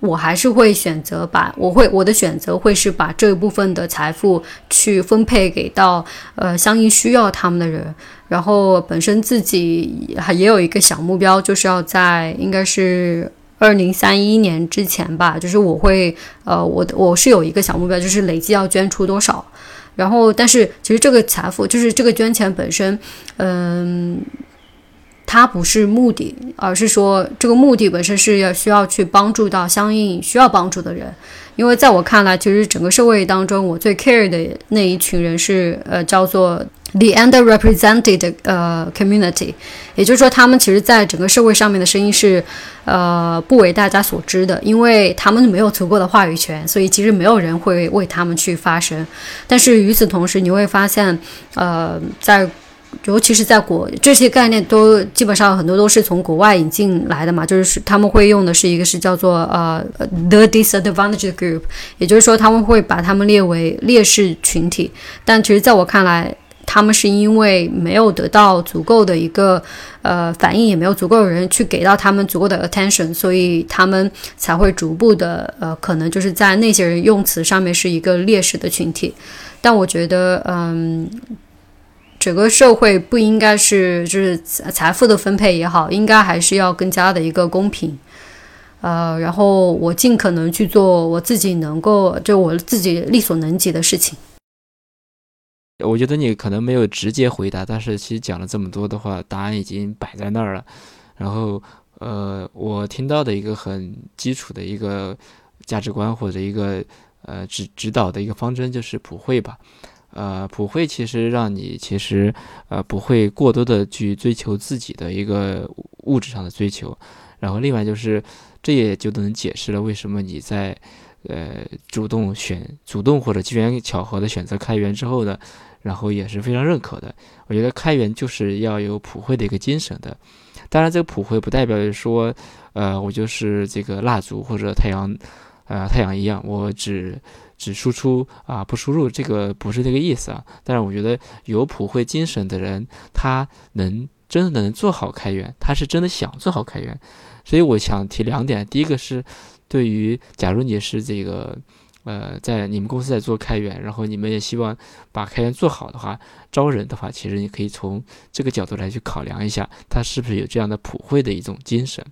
我还是会选择把，我会我的选择会是把这一部分的财富去分配给到呃相应需要他们的人，然后本身自己还也有一个小目标，就是要在应该是二零三一年之前吧，就是我会呃我我是有一个小目标，就是累计要捐出多少。然后，但是其实这个财富就是这个捐钱本身，嗯，它不是目的，而是说这个目的本身是要需要去帮助到相应需要帮助的人。因为在我看来，其实整个社会当中，我最 care 的那一群人是呃叫做。The underrepresented 呃 community，也就是说，他们其实在整个社会上面的声音是，呃，不为大家所知的，因为他们没有足够的话语权，所以其实没有人会为他们去发声。但是与此同时，你会发现，呃，在尤其是在国这些概念都基本上很多都是从国外引进来的嘛，就是他们会用的是一个是叫做呃 the disadvantaged group，也就是说他们会把他们列为劣势群体，但其实在我看来。他们是因为没有得到足够的一个呃反应，也没有足够的人去给到他们足够的 attention，所以他们才会逐步的呃，可能就是在那些人用词上面是一个劣势的群体。但我觉得，嗯，整个社会不应该是就是财富的分配也好，应该还是要更加的一个公平。呃，然后我尽可能去做我自己能够就我自己力所能及的事情。我觉得你可能没有直接回答，但是其实讲了这么多的话，答案已经摆在那儿了。然后，呃，我听到的一个很基础的一个价值观或者一个呃指指导的一个方针就是普惠吧。呃，普惠其实让你其实呃不会过多的去追求自己的一个物质上的追求。然后另外就是这也就能解释了为什么你在。呃，主动选、主动或者机缘巧合的选择开源之后呢，然后也是非常认可的。我觉得开源就是要有普惠的一个精神的。当然，这个普惠不代表说，呃，我就是这个蜡烛或者太阳，呃，太阳一样，我只只输出啊，不输入，这个不是这个意思啊。但是，我觉得有普惠精神的人，他能真的能做好开源，他是真的想做好开源。所以，我想提两点，第一个是。对于，假如你是这个，呃，在你们公司在做开源，然后你们也希望把开源做好的话，招人的话，其实你可以从这个角度来去考量一下，他是不是有这样的普惠的一种精神。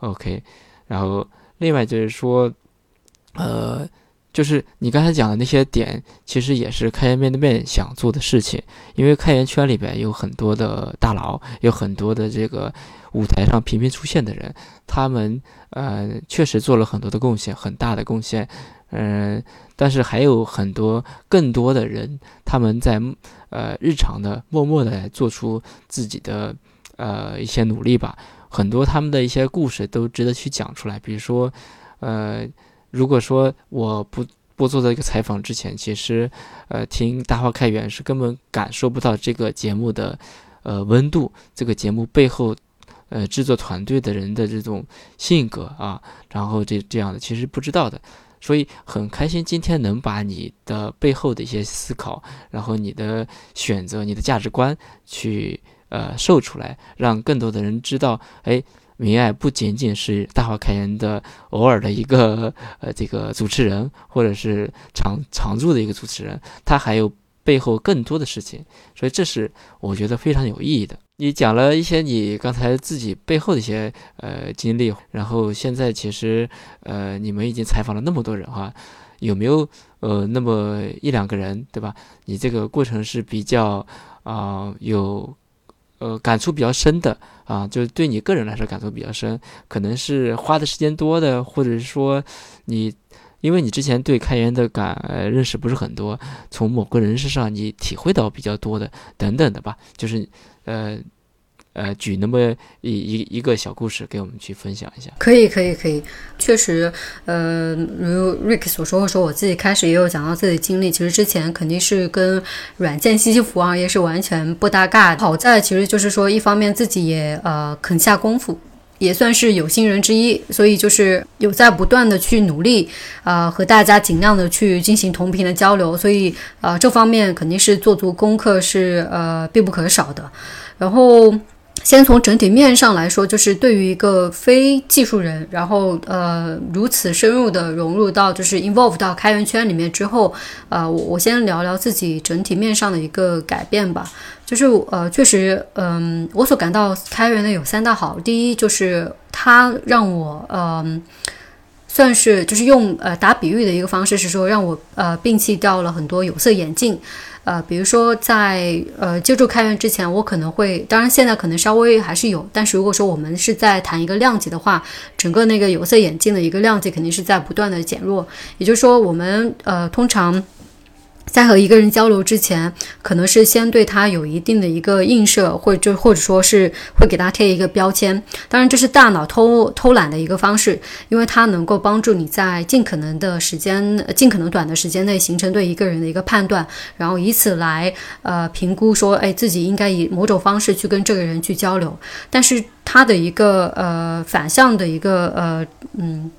OK，然后另外就是说，呃，就是你刚才讲的那些点，其实也是开源面对面想做的事情，因为开源圈里边有很多的大佬，有很多的这个。舞台上频频出现的人，他们呃确实做了很多的贡献，很大的贡献，嗯，但是还有很多更多的人，他们在呃日常的默默的做出自己的呃一些努力吧，很多他们的一些故事都值得去讲出来。比如说，呃，如果说我不不做这个采访之前，其实呃听大话开源是根本感受不到这个节目的呃温度，这个节目背后。呃，制作团队的人的这种性格啊，然后这这样的其实不知道的，所以很开心今天能把你的背后的一些思考，然后你的选择、你的价值观去呃授出来，让更多的人知道，哎，明爱不仅仅是大话开言的偶尔的一个呃这个主持人，或者是常常驻的一个主持人，他还有背后更多的事情，所以这是我觉得非常有意义的。你讲了一些你刚才自己背后的一些呃经历，然后现在其实呃你们已经采访了那么多人哈，有没有呃那么一两个人对吧？你这个过程是比较啊有呃感触比较深的啊，就是对你个人来说感触比较深，可能是花的时间多的，或者是说你因为你之前对开源的感认识不是很多，从某个人身上你体会到比较多的等等的吧，就是。呃，呃，举那么一一一个小故事给我们去分享一下。可以，可以，可以。确实，呃，如 Rick 所说，说我自己开始也有讲到自己的经历。其实之前肯定是跟软件信息服务行业是完全不搭嘎。好在其实就是说，一方面自己也呃肯下功夫，也算是有心人之一，所以就是有在不断的去努力，呃，和大家尽量的去进行同频的交流。所以呃，这方面肯定是做足功课是呃必不可少的。然后，先从整体面上来说，就是对于一个非技术人，然后呃如此深入的融入到就是 involve 到开源圈里面之后，呃，我我先聊聊自己整体面上的一个改变吧。就是呃，确实，嗯，我所感到开源的有三大好。第一就是它让我嗯，算是就是用呃打比喻的一个方式是说，让我呃摒弃掉了很多有色眼镜。呃，比如说在呃接触开源之前，我可能会，当然现在可能稍微还是有，但是如果说我们是在谈一个量级的话，整个那个有色眼镜的一个量级肯定是在不断的减弱。也就是说，我们呃通常在和一个人交流之前，可能是先对他有一定的一个映射，或者或者说是会给他贴一个标签。当然，这是大脑偷偷懒的一个方式，因为它能够帮助你在尽可能的时间、尽可能短的时间内形成对一个人的一个判断，然后以此来呃评估说，哎，自己应该以某种方式去跟这个人去交流。但是它的一个呃反向的一个呃嗯。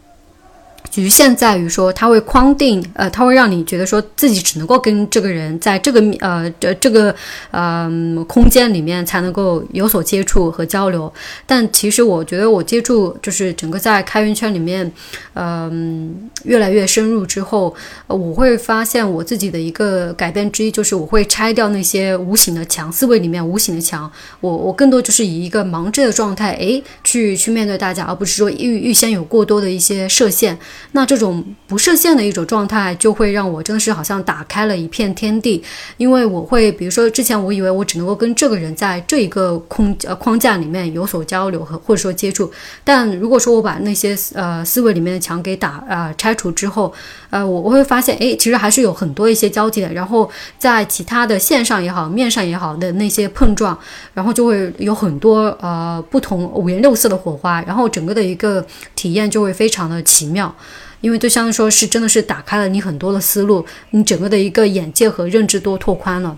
局限在于说，它会框定，呃，它会让你觉得说自己只能够跟这个人在这个呃这这个呃空间里面才能够有所接触和交流。但其实我觉得我接触就是整个在开源圈里面，嗯，越来越深入之后，我会发现我自己的一个改变之一就是我会拆掉那些无形的墙，思维里面无形的墙。我我更多就是以一个盲知的状态，诶，去去面对大家，而不是说预预先有过多的一些设限。那这种不设限的一种状态，就会让我真的是好像打开了一片天地，因为我会，比如说之前我以为我只能够跟这个人在这一个空呃框架里面有所交流和或者说接触，但如果说我把那些呃思维里面的墙给打呃拆除之后，呃我我会发现，哎，其实还是有很多一些交集的，然后在其他的线上也好，面上也好的那些碰撞，然后就会有很多呃不同五颜六色的火花，然后整个的一个体验就会非常的奇妙。因为就相当于说是真的是打开了你很多的思路，你整个的一个眼界和认知都拓宽了。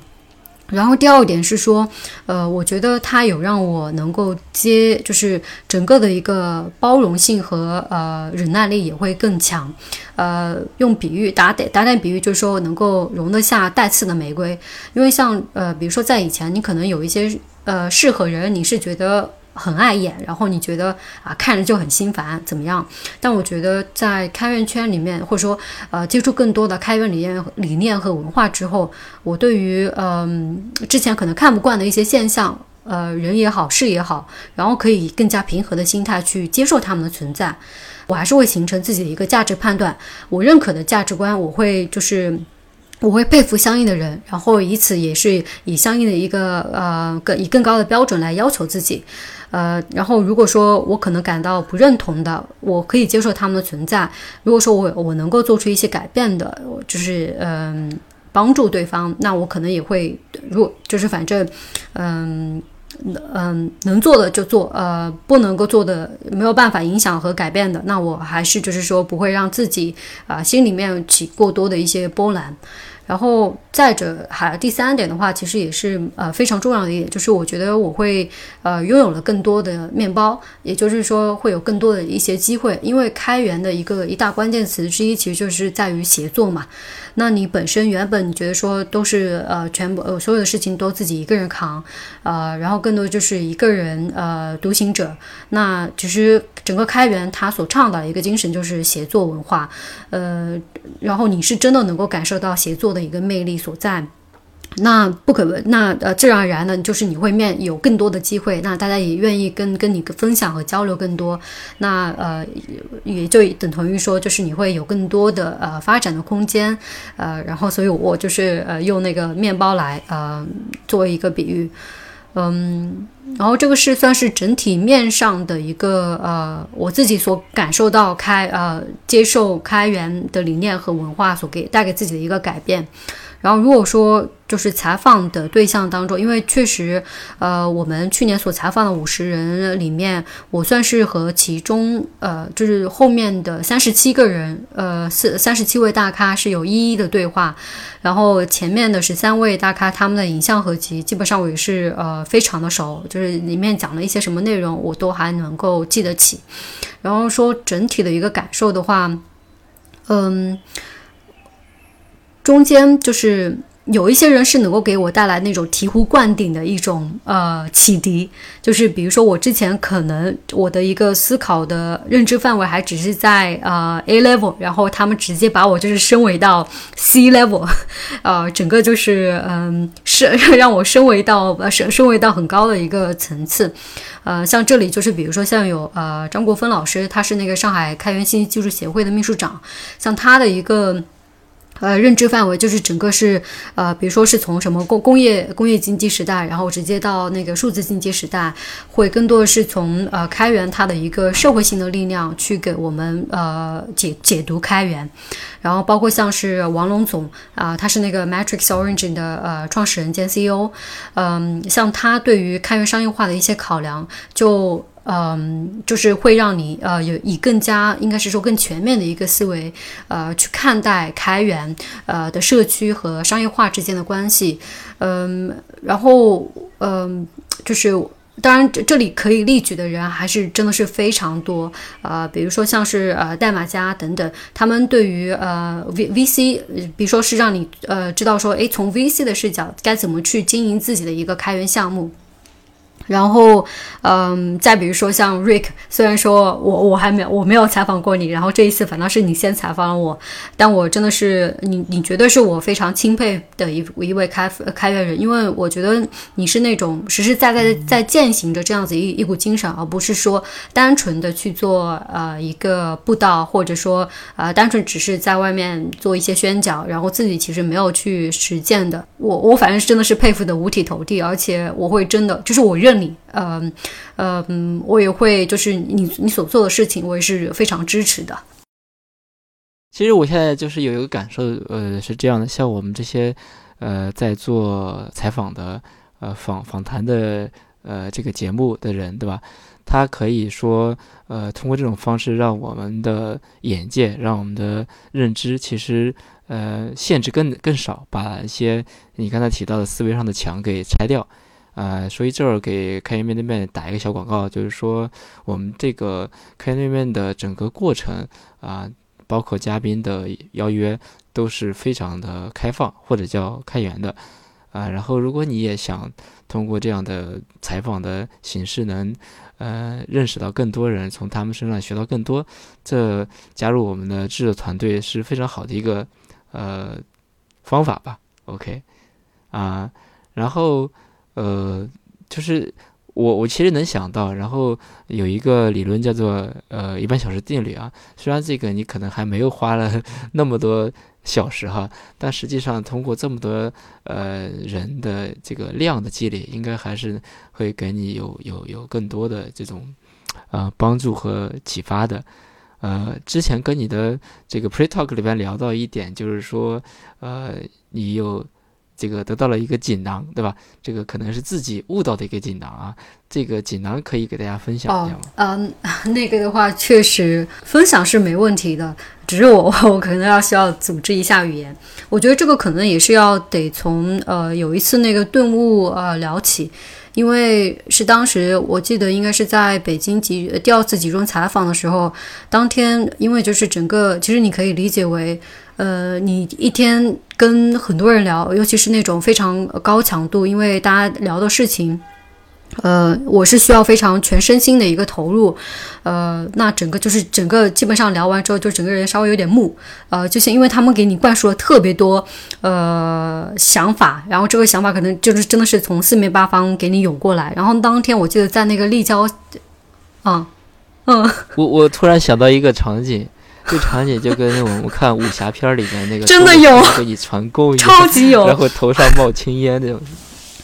然后第二点是说，呃，我觉得它有让我能够接，就是整个的一个包容性和呃忍耐力也会更强。呃，用比喻打点打点比喻，就是说能够容得下带刺的玫瑰。因为像呃，比如说在以前，你可能有一些呃适合人，你是觉得。很碍眼，然后你觉得啊看着就很心烦，怎么样？但我觉得在开源圈里面，或者说呃接触更多的开源理念、理念和文化之后，我对于嗯之前可能看不惯的一些现象，呃人也好，事也好，然后可以更加平和的心态去接受他们的存在。我还是会形成自己的一个价值判断，我认可的价值观，我会就是我会佩服相应的人，然后以此也是以相应的一个呃更以更高的标准来要求自己。呃，然后如果说我可能感到不认同的，我可以接受他们的存在。如果说我我能够做出一些改变的，就是嗯帮助对方，那我可能也会，如果就是反正，嗯嗯能做的就做，呃不能够做的没有办法影响和改变的，那我还是就是说不会让自己啊心里面起过多的一些波澜。然后再者，还第三点的话，其实也是呃非常重要的一点，就是我觉得我会呃拥有了更多的面包，也就是说会有更多的一些机会，因为开源的一个一大关键词之一，其实就是在于协作嘛。那你本身原本你觉得说都是呃全部呃所有的事情都自己一个人扛，呃，然后更多就是一个人呃独行者。那其实整个开源它所倡导一个精神就是协作文化，呃，然后你是真的能够感受到协作的一个魅力所在。那不可那呃，自然而然的，就是你会面有更多的机会，那大家也愿意跟跟你分享和交流更多，那呃，也就等同于说，就是你会有更多的呃发展的空间，呃，然后所以我就是呃用那个面包来呃作为一个比喻，嗯，然后这个是算是整体面上的一个呃我自己所感受到开呃接受开源的理念和文化所给带给自己的一个改变。然后，如果说就是采访的对象当中，因为确实，呃，我们去年所采访的五十人里面，我算是和其中，呃，就是后面的三十七个人，呃，四三十七位大咖是有一一的对话，然后前面的十三位大咖他们的影像合集，基本上我也是呃非常的熟，就是里面讲了一些什么内容，我都还能够记得起。然后说整体的一个感受的话，嗯。中间就是有一些人是能够给我带来那种醍醐灌顶的一种呃启迪，就是比如说我之前可能我的一个思考的认知范围还只是在呃 A level，然后他们直接把我就是升维到 C level，(laughs) 呃，整个就是嗯升让我升维到呃升升维到很高的一个层次，呃，像这里就是比如说像有呃张国峰老师，他是那个上海开源信息技术协会的秘书长，像他的一个。呃，认知范围就是整个是，呃，比如说是从什么工工业工业经济时代，然后直接到那个数字经济时代，会更多的是从呃开源它的一个社会性的力量去给我们呃解解读开源，然后包括像是王龙总啊，他是那个 Matrix Origin 的呃创始人兼 CEO，嗯，像他对于开源商业化的一些考量就。嗯，就是会让你呃有以更加应该是说更全面的一个思维，呃去看待开源呃的社区和商业化之间的关系，嗯，然后嗯就是当然这这里可以例举的人还是真的是非常多，呃比如说像是呃代码家等等，他们对于呃 V VC，比如说是让你呃知道说，诶，从 VC 的视角该怎么去经营自己的一个开源项目。然后，嗯，再比如说像 Rick，虽然说我我还没有我没有采访过你，然后这一次反倒是你先采访了我，但我真的是你你绝对是我非常钦佩的一一位开开源人，因为我觉得你是那种实实在在的在践行着这样子一一股精神，而不是说单纯的去做呃一个布道，或者说呃单纯只是在外面做一些宣讲，然后自己其实没有去实践的。我我反正是真的是佩服的五体投地，而且我会真的就是我认。你，嗯，嗯，我也会，就是你你所做的事情，我也是非常支持的。其实我现在就是有一个感受，呃，是这样的，像我们这些，呃，在做采访的，呃，访访谈的，呃，这个节目的人，对吧？他可以说，呃，通过这种方式，让我们的眼界，让我们的认知，其实，呃，限制更更少，把一些你刚才提到的思维上的墙给拆掉。呃，所以这儿给开源面对面打一个小广告，就是说我们这个开源面对面的整个过程啊，包括嘉宾的邀约都是非常的开放或者叫开源的啊。然后如果你也想通过这样的采访的形式，能呃认识到更多人，从他们身上学到更多，这加入我们的制作团队是非常好的一个呃方法吧。OK 啊，然后。呃，就是我我其实能想到，然后有一个理论叫做呃一半小时定律啊。虽然这个你可能还没有花了那么多小时哈，但实际上通过这么多呃人的这个量的积累，应该还是会给你有有有更多的这种呃帮助和启发的。呃，之前跟你的这个 pre talk 里边聊到一点，就是说呃你有。这个得到了一个锦囊，对吧？这个可能是自己悟到的一个锦囊啊。这个锦囊可以给大家分享一下吗？嗯，(laughs) 那个的话确实分享是没问题的，只是我 (laughs) 我可能要需要组织一下语言。我觉得这个可能也是要得从呃有一次那个顿悟呃聊起，因为是当时我记得应该是在北京集第二次集中采访的时候，当天因为就是整个其实你可以理解为。呃，你一天跟很多人聊，尤其是那种非常高强度，因为大家聊的事情，呃，我是需要非常全身心的一个投入，呃，那整个就是整个基本上聊完之后，就整个人稍微有点木，呃，就是因为他们给你灌输了特别多呃想法，然后这个想法可能就是真的是从四面八方给你涌过来，然后当天我记得在那个立交，啊，嗯，我我突然想到一个场景。这场景就跟我们看武侠片里面那个真的有给你传功，超级有，(laughs) 然后头上冒青烟那种，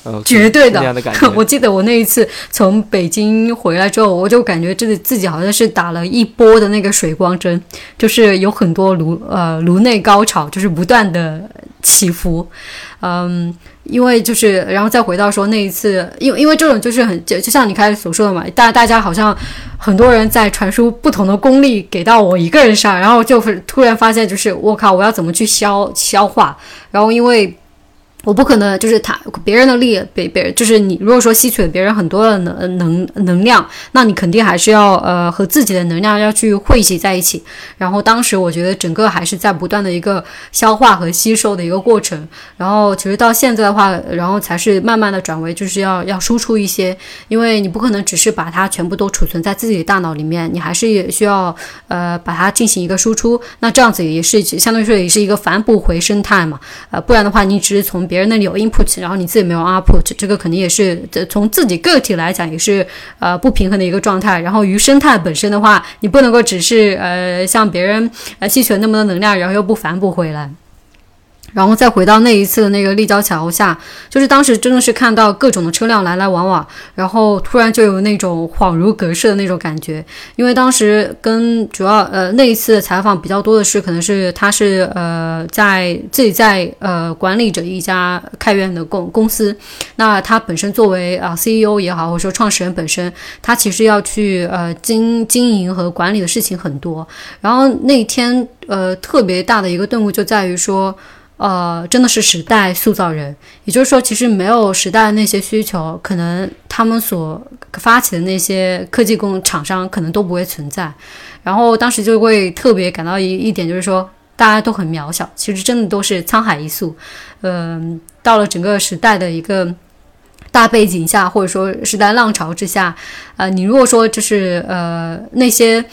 呃，绝对的的。(laughs) 我记得我那一次从北京回来之后，我就感觉自己自己好像是打了一波的那个水光针，就是有很多颅呃颅内高潮，就是不断的起伏，嗯。因为就是，然后再回到说那一次，因为因为这种就是很就就像你开始所说的嘛，大大家好像很多人在传输不同的功力给到我一个人上，然后就会突然发现就是我靠，我要怎么去消消化？然后因为。我不可能就是他别人的力，别别就是你。如果说吸取了别人很多的能能能量，那你肯定还是要呃和自己的能量要去汇集在一起。然后当时我觉得整个还是在不断的一个消化和吸收的一个过程。然后其实到现在的话，然后才是慢慢的转为就是要要输出一些，因为你不可能只是把它全部都储存在自己的大脑里面，你还是也需要呃把它进行一个输出。那这样子也是相当于说也是一个反哺回生态嘛。呃，不然的话你只是从别人那里有 input，然后你自己没有 output，这个肯定也是从自己个体来讲也是呃不平衡的一个状态。然后于生态本身的话，你不能够只是呃向别人呃吸取了那么多能量，然后又不反哺回来。然后再回到那一次的那个立交桥下，就是当时真的是看到各种的车辆来来往往，然后突然就有那种恍如隔世的那种感觉。因为当时跟主要呃那一次的采访比较多的是，可能是他是呃在自己在呃管理着一家开源的公公司，那他本身作为啊 CEO 也好，或者说创始人本身，他其实要去呃经经营和管理的事情很多。然后那天呃特别大的一个顿悟就在于说。呃，真的是时代塑造人，也就是说，其实没有时代的那些需求，可能他们所发起的那些科技工厂商可能都不会存在。然后当时就会特别感到一一点，就是说大家都很渺小，其实真的都是沧海一粟。嗯，到了整个时代的一个大背景下，或者说时代浪潮之下，呃，你如果说就是呃那些。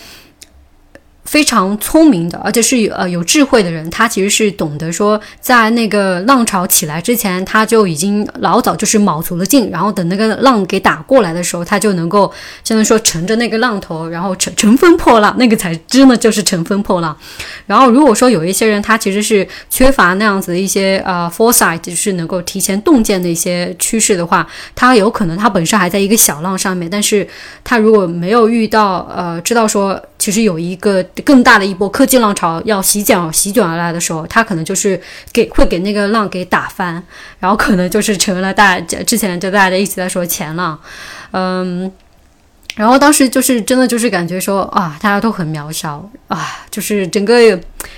非常聪明的，而且是呃有智慧的人，他其实是懂得说，在那个浪潮起来之前，他就已经老早就是卯足了劲，然后等那个浪给打过来的时候，他就能够，相当于说乘着那个浪头，然后乘乘风破浪，那个才真的就是乘风破浪。然后如果说有一些人，他其实是缺乏那样子的一些呃 foresight，就是能够提前洞见的一些趋势的话，他有可能他本身还在一个小浪上面，但是他如果没有遇到呃知道说。其实有一个更大的一波科技浪潮要席卷席卷而来的时候，他可能就是给会给那个浪给打翻，然后可能就是成为了大家之前就大家一直在说前浪，嗯，然后当时就是真的就是感觉说啊，大家都很渺小啊，就是整个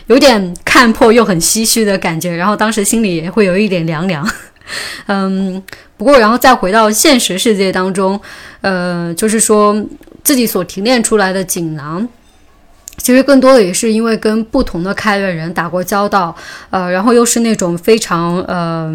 有点看破又很唏嘘的感觉，然后当时心里也会有一点凉凉，(laughs) 嗯，不过然后再回到现实世界当中，呃，就是说。自己所提炼出来的锦囊，其实更多的也是因为跟不同的开源人打过交道，呃，然后又是那种非常呃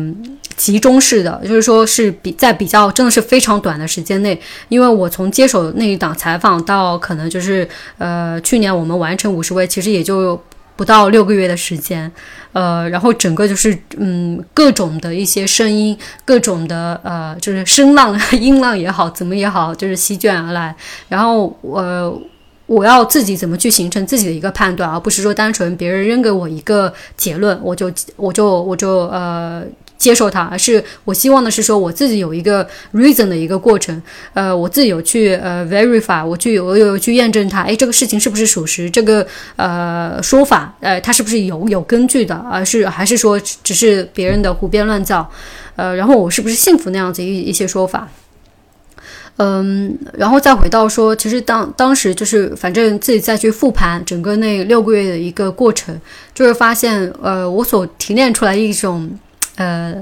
集中式的，就是说是比在比较真的是非常短的时间内，因为我从接手那一档采访到可能就是呃去年我们完成五十位，其实也就。不到六个月的时间，呃，然后整个就是嗯，各种的一些声音，各种的呃，就是声浪、(laughs) 音浪也好，怎么也好，就是席卷而来。然后我我要自己怎么去形成自己的一个判断，而不是说单纯别人扔给我一个结论，我就我就我就呃。接受它，而是我希望的是说，我自己有一个 reason 的一个过程，呃，我自己有去呃 verify，我去我有去验证它，哎，这个事情是不是属实？这个呃说法，呃，它是不是有有根据的？而是还是说只是别人的胡编乱造？呃，然后我是不是信服那样子一一些说法？嗯，然后再回到说，其实当当时就是反正自己再去复盘整个那六个月的一个过程，就是发现，呃，我所提炼出来一种。呃，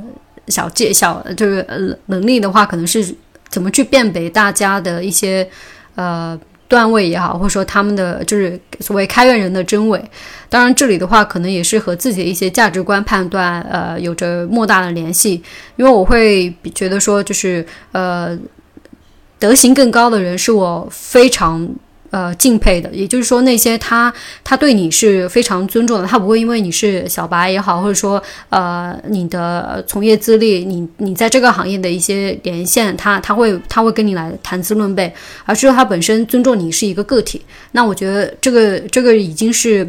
小技小就是能力的话，可能是怎么去辨别大家的一些呃段位也好，或者说他们的就是所谓开源人的真伪。当然，这里的话可能也是和自己的一些价值观判断呃有着莫大的联系。因为我会觉得说，就是呃德行更高的人，是我非常。呃，敬佩的，也就是说，那些他他对你是非常尊重的，他不会因为你是小白也好，或者说呃你的从业资历，你你在这个行业的一些连线，他他会他会跟你来谈资论辈，而是说他本身尊重你是一个个体。那我觉得这个这个已经是。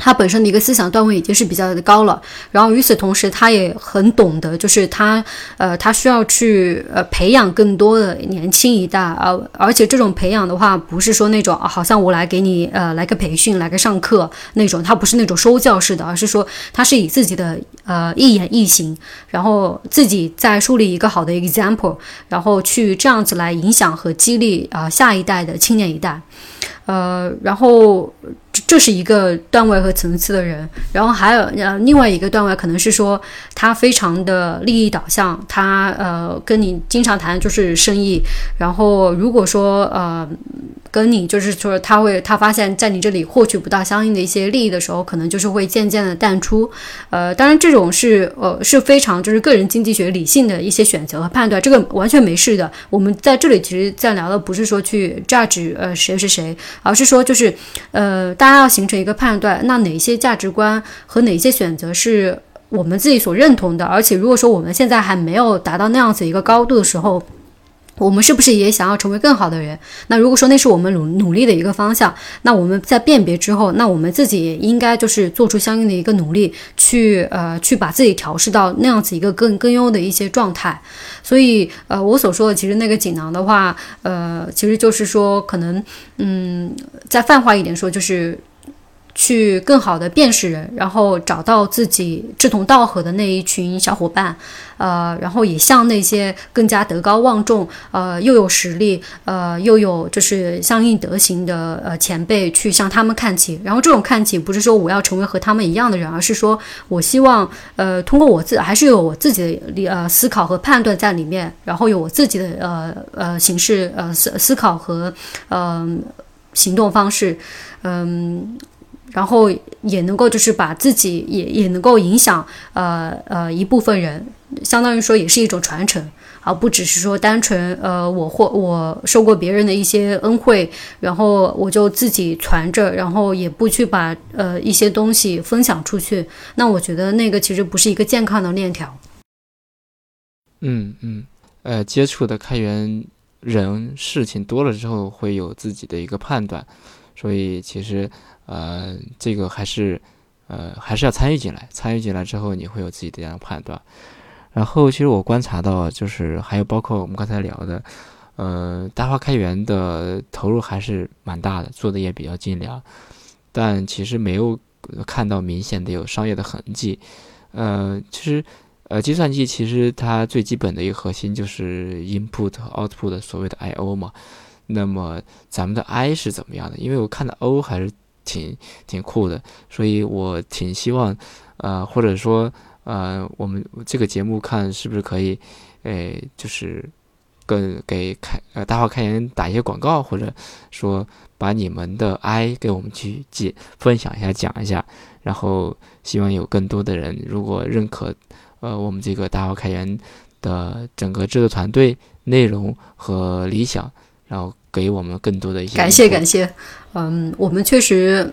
他本身的一个思想段位已经是比较的高了，然后与此同时，他也很懂得，就是他，呃，他需要去呃培养更多的年轻一代，而而且这种培养的话，不是说那种好像我来给你呃来个培训，来个上课那种，他不是那种收教式的，而是说他是以自己的呃一言一行，然后自己再树立一个好的 example，然后去这样子来影响和激励啊下一代的青年一代。呃，然后这是一个段位和层次的人，然后还有呃另外一个段位可能是说他非常的利益导向，他呃跟你经常谈就是生意，然后如果说呃。跟你就是说，他会他发现，在你这里获取不到相应的一些利益的时候，可能就是会渐渐的淡出。呃，当然这种是呃是非常就是个人经济学理性的一些选择和判断，这个完全没事的。我们在这里其实在聊的不是说去 judge 呃谁是谁，而是说就是呃大家要形成一个判断，那哪些价值观和哪些选择是我们自己所认同的，而且如果说我们现在还没有达到那样子一个高度的时候。我们是不是也想要成为更好的人？那如果说那是我们努努力的一个方向，那我们在辨别之后，那我们自己也应该就是做出相应的一个努力，去呃去把自己调试到那样子一个更更优的一些状态。所以呃，我所说的其实那个锦囊的话，呃，其实就是说可能嗯，再泛化一点说就是。去更好的辨识人，然后找到自己志同道合的那一群小伙伴，呃，然后也向那些更加德高望重，呃，又有实力，呃，又有就是相应德行的呃前辈去向他们看齐。然后这种看齐不是说我要成为和他们一样的人，而是说我希望呃通过我自还是有我自己的呃思考和判断在里面，然后有我自己的呃呃形式呃思思考和嗯行动方式，嗯。然后也能够就是把自己也也能够影响呃呃一部分人，相当于说也是一种传承，而不只是说单纯呃我或我受过别人的一些恩惠，然后我就自己传着，然后也不去把呃一些东西分享出去。那我觉得那个其实不是一个健康的链条。嗯嗯，呃，接触的开源人事情多了之后，会有自己的一个判断，所以其实。呃，这个还是，呃，还是要参与进来。参与进来之后，你会有自己的这样判断。然后，其实我观察到，就是还有包括我们刚才聊的，呃，大花开源的投入还是蛮大的，做的也比较精良，但其实没有看到明显的有商业的痕迹。呃，其实，呃，计算机其实它最基本的一个核心就是 input 和 output 所谓的 I/O 嘛。那么咱们的 I 是怎么样的？因为我看的 O 还是。挺挺酷的，所以我挺希望，呃，或者说，呃，我们这个节目看是不是可以，诶，就是跟给开呃大话开源打一些广告，或者说把你们的 I 给我们去记分享一下，讲一下，然后希望有更多的人如果认可，呃，我们这个大话开源的整个制作团队内容和理想，然后。给我们更多的一些感谢感谢，嗯，我们确实。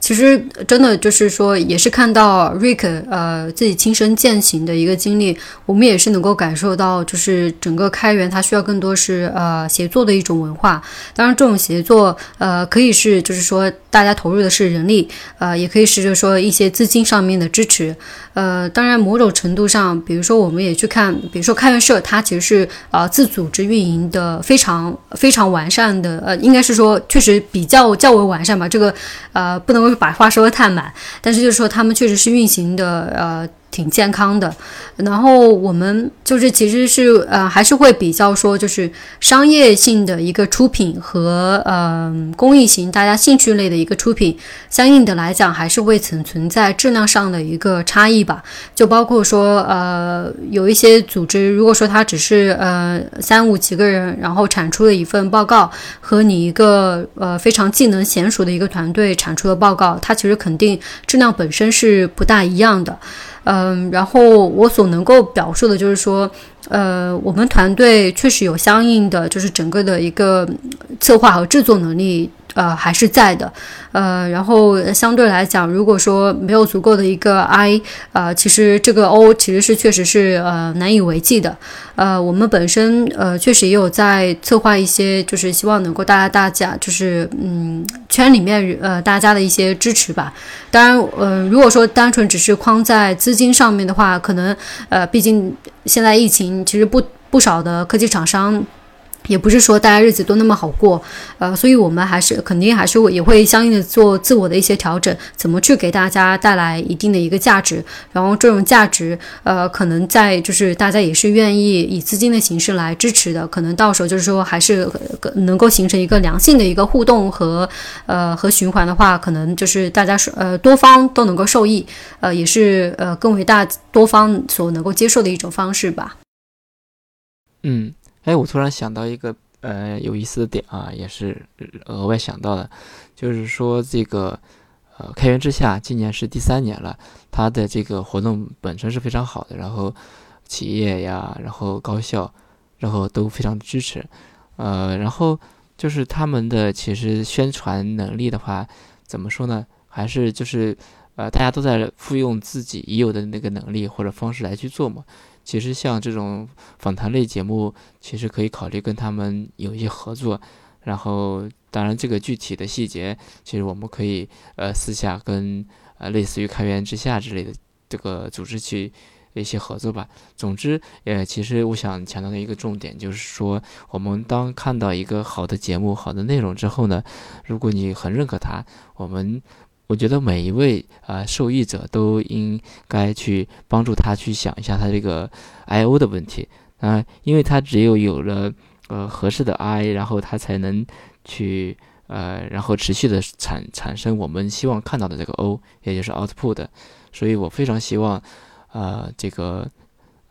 其实真的就是说，也是看到 Rick 呃自己亲身践行的一个经历，我们也是能够感受到，就是整个开源它需要更多是呃协作的一种文化。当然，这种协作呃可以是就是说大家投入的是人力，呃也可以是就是说一些资金上面的支持。呃，当然某种程度上，比如说我们也去看，比如说开源社，它其实是呃自组织运营的非常非常完善的，呃应该是说确实比较较为完善吧。这个呃不能。把话说得太满，但是就是说他们确实是运行的，呃。挺健康的，然后我们就是其实是呃还是会比较说就是商业性的一个出品和呃公益型大家兴趣类的一个出品，相应的来讲还是会存存在质量上的一个差异吧。就包括说呃有一些组织，如果说它只是呃三五几个人，然后产出了一份报告，和你一个呃非常技能娴熟的一个团队产出的报告，它其实肯定质量本身是不大一样的。嗯，然后我所能够表述的就是说，呃，我们团队确实有相应的，就是整个的一个策划和制作能力。呃，还是在的，呃，然后相对来讲，如果说没有足够的一个 I，呃，其实这个 O 其实是确实是呃难以为继的，呃，我们本身呃确实也有在策划一些，就是希望能够大家大家就是嗯圈里面呃大家的一些支持吧。当然，呃，如果说单纯只是框在资金上面的话，可能呃，毕竟现在疫情，其实不不少的科技厂商。也不是说大家日子都那么好过，呃，所以我们还是肯定还是会也会相应的做自我的一些调整，怎么去给大家带来一定的一个价值，然后这种价值，呃，可能在就是大家也是愿意以资金的形式来支持的，可能到时候就是说还是能够形成一个良性的一个互动和呃和循环的话，可能就是大家是呃多方都能够受益，呃，也是呃更为大多方所能够接受的一种方式吧。嗯。哎，我突然想到一个呃有意思的点啊，也是额外想到的，就是说这个呃开源之下今年是第三年了，它的这个活动本身是非常好的，然后企业呀，然后高校，然后都非常支持，呃，然后就是他们的其实宣传能力的话，怎么说呢？还是就是呃大家都在复用自己已有的那个能力或者方式来去做嘛。其实像这种访谈类节目，其实可以考虑跟他们有一些合作。然后，当然这个具体的细节，其实我们可以呃私下跟呃类似于开源之下之类的这个组织去一些合作吧。总之，呃，其实我想强调的一个重点就是说，我们当看到一个好的节目、好的内容之后呢，如果你很认可它，我们。我觉得每一位啊受益者都应该去帮助他去想一下他这个 I O 的问题啊，因为他只有有了呃合适的 I，然后他才能去呃然后持续的产产生我们希望看到的这个 O，也就是 output。所以我非常希望啊这个。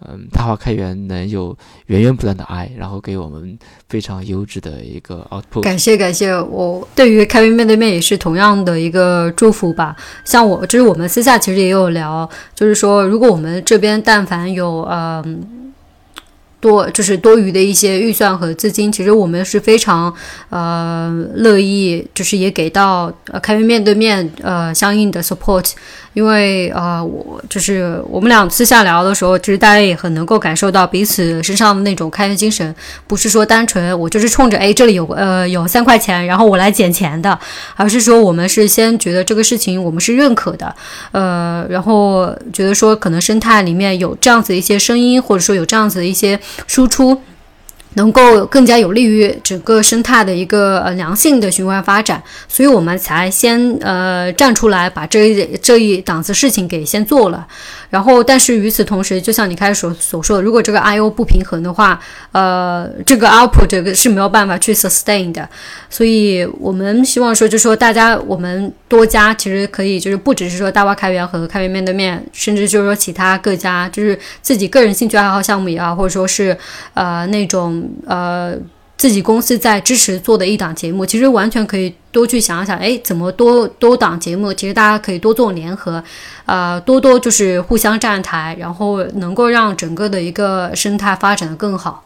嗯，大华开源能有源源不断的爱，然后给我们非常优质的一个 output。感谢感谢，我对于开源面对面也是同样的一个祝福吧。像我，就是我们私下其实也有聊，就是说，如果我们这边但凡有嗯。多就是多余的一些预算和资金，其实我们是非常呃乐意，就是也给到呃开源面对面呃相应的 support，因为呃我就是我们俩私下聊的时候，其实大家也很能够感受到彼此身上的那种开源精神，不是说单纯我就是冲着哎这里有呃有三块钱，然后我来捡钱的，而是说我们是先觉得这个事情我们是认可的，呃然后觉得说可能生态里面有这样子一些声音，或者说有这样子的一些。输出。能够更加有利于整个生态的一个呃良性的循环发展，所以我们才先呃站出来把这一这一档子事情给先做了。然后，但是与此同时，就像你开始所所说的，如果这个 I O 不平衡的话，呃，这个 output 这个是没有办法去 sustain 的。所以我们希望说，就说大家我们多家其实可以，就是不只是说大蛙开源和开源面对面，甚至就是说其他各家，就是自己个人兴趣爱好项目也好，或者说是呃那种。呃，自己公司在支持做的一档节目，其实完全可以多去想一想，哎，怎么多多档节目，其实大家可以多做联合，呃，多多就是互相站台，然后能够让整个的一个生态发展的更好。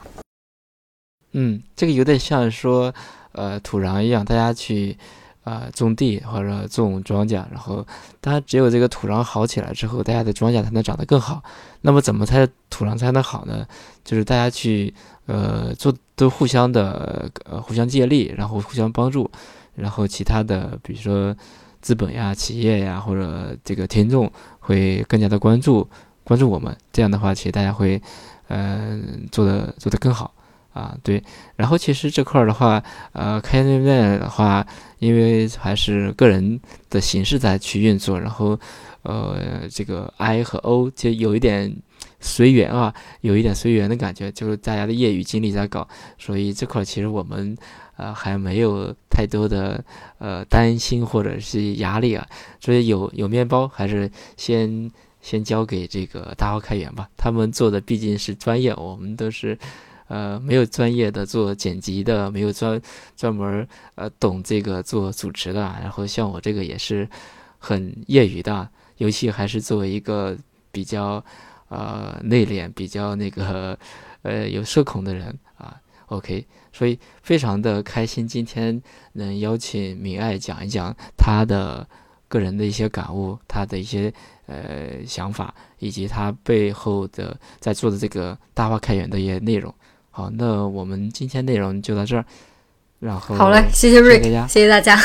嗯，这个有点像说，呃，土壤一样，大家去。啊，种地或者种庄稼，然后当然只有这个土壤好起来之后，大家的庄稼才能长得更好。那么怎么才土壤才能好呢？就是大家去呃做都互相的呃互相借力，然后互相帮助，然后其他的比如说资本呀、企业呀或者这个听众会更加的关注关注我们。这样的话，其实大家会嗯做的做得更好。啊，对，然后其实这块儿的话，呃，开源面的话，因为还是个人的形式在去运作，然后，呃，这个 I 和 O 就有一点随缘啊，有一点随缘的感觉，就是大家的业余精力在搞，所以这块其实我们呃还没有太多的呃担心或者是压力啊，所以有有面包还是先先交给这个大号开源吧，他们做的毕竟是专业，我们都是。呃，没有专业的做剪辑的，没有专专门呃懂这个做主持的，然后像我这个也是很业余的，尤其还是作为一个比较呃内敛、比较那个呃有社恐的人啊。OK，所以非常的开心，今天能邀请明爱讲一讲他的个人的一些感悟，他的一些呃想法，以及他背后的在做的这个大话开源的一些内容。好，那我们今天内容就到这儿，然后好嘞，谢谢瑞，谢谢大家。